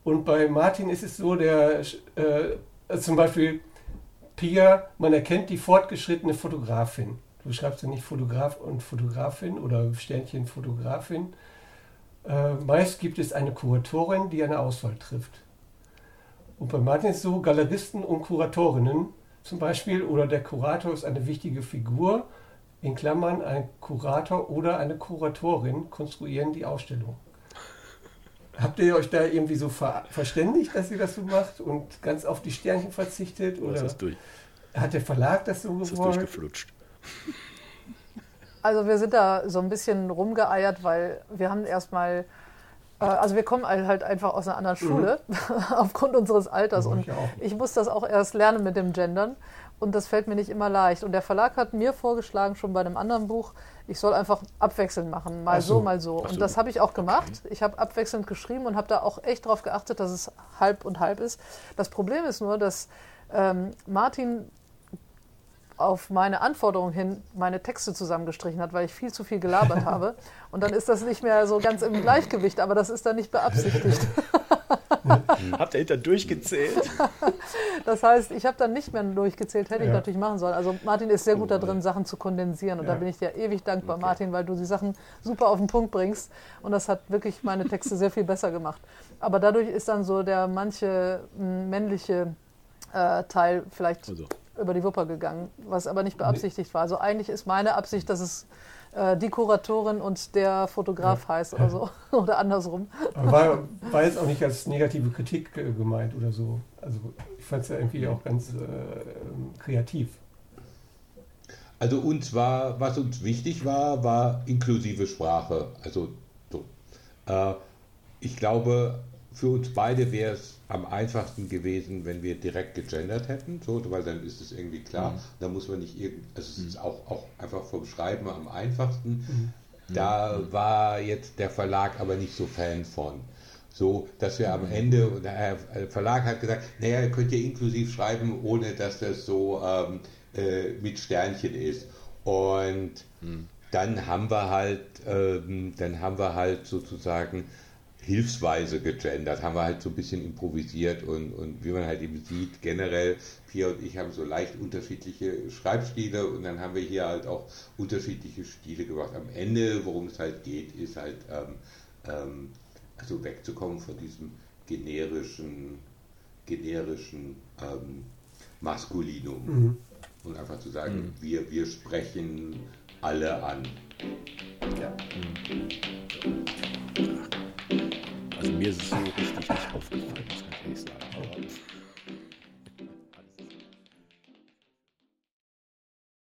Und bei Martin ist es so, der äh, zum Beispiel Pia, man erkennt die fortgeschrittene Fotografin. Du schreibst ja nicht Fotograf und Fotografin oder Sternchen Fotografin. Äh, meist gibt es eine Kuratorin, die eine Auswahl trifft. Und bei Martin ist es so, Galeristen und Kuratorinnen zum Beispiel oder der Kurator ist eine wichtige Figur, in Klammern ein Kurator oder eine Kuratorin konstruieren die Ausstellung. Habt ihr euch da irgendwie so ver verständigt, dass ihr das so macht und ganz auf die Sternchen verzichtet? Oder ist durch? hat der Verlag das so gewollt? Ist das durchgeflutscht? Also wir sind da so ein bisschen rumgeeiert, weil wir haben erstmal äh, also wir kommen halt einfach aus einer anderen Schule mhm. aufgrund unseres Alters. und ich, muss das auch erst lernen mit dem Gendern. Und das fällt mir nicht immer leicht. Und der Verlag hat mir vorgeschlagen, schon bei einem anderen Buch, ich soll einfach abwechselnd machen, mal so. so. mal so. so. Und das habe ich auch gemacht. Okay. Ich habe abwechselnd geschrieben und habe da auch echt darauf geachtet, dass es halb und halb ist. Das Problem ist nur, dass ähm, Martin auf meine Anforderung hin meine Texte zusammengestrichen hat, weil ich viel zu viel gelabert habe. Und dann ist das nicht mehr so ganz im Gleichgewicht, aber das ist dann nicht beabsichtigt. Habt ihr hinter durchgezählt? Das heißt, ich habe dann nicht mehr durchgezählt, hätte ja. ich natürlich machen sollen. Also Martin ist sehr gut da drin, Sachen zu kondensieren. Und ja. da bin ich dir ewig dankbar, okay. Martin, weil du die Sachen super auf den Punkt bringst. Und das hat wirklich meine Texte sehr viel besser gemacht. Aber dadurch ist dann so der manche männliche äh, Teil vielleicht also über die Wupper gegangen, was aber nicht beabsichtigt war. Also eigentlich ist meine Absicht, dass es äh, die Kuratorin und der Fotograf ja. heißt oder so oder andersrum. war, war jetzt auch nicht als negative Kritik äh, gemeint oder so. Also ich fand es ja irgendwie auch ganz äh, kreativ. Also uns war, was uns wichtig war, war inklusive Sprache. Also so. Äh, ich glaube, für uns beide wäre es am einfachsten gewesen, wenn wir direkt gegendert hätten, so, weil dann ist es irgendwie klar. Mhm. Da muss man nicht irgend, also es ist auch, auch einfach vom Schreiben am einfachsten. Mhm. Da mhm. war jetzt der Verlag aber nicht so Fan von. So, dass wir am mhm. Ende, der Verlag hat gesagt, naja, ihr könnt ja inklusiv schreiben, ohne dass das so ähm, äh, mit Sternchen ist. Und mhm. dann haben wir halt, ähm, dann haben wir halt sozusagen hilfsweise gegendert, haben wir halt so ein bisschen improvisiert und, und wie man halt eben sieht, generell, Pia und ich haben so leicht unterschiedliche Schreibstile und dann haben wir hier halt auch unterschiedliche Stile gemacht. Am Ende, worum es halt geht, ist halt ähm, ähm, also wegzukommen von diesem generischen, generischen ähm, Maskulinum mhm. und einfach zu sagen, mhm. wir, wir sprechen alle an. Ja. Also mir ist es so richtig nicht aufgefallen, muss ich sagen. Aber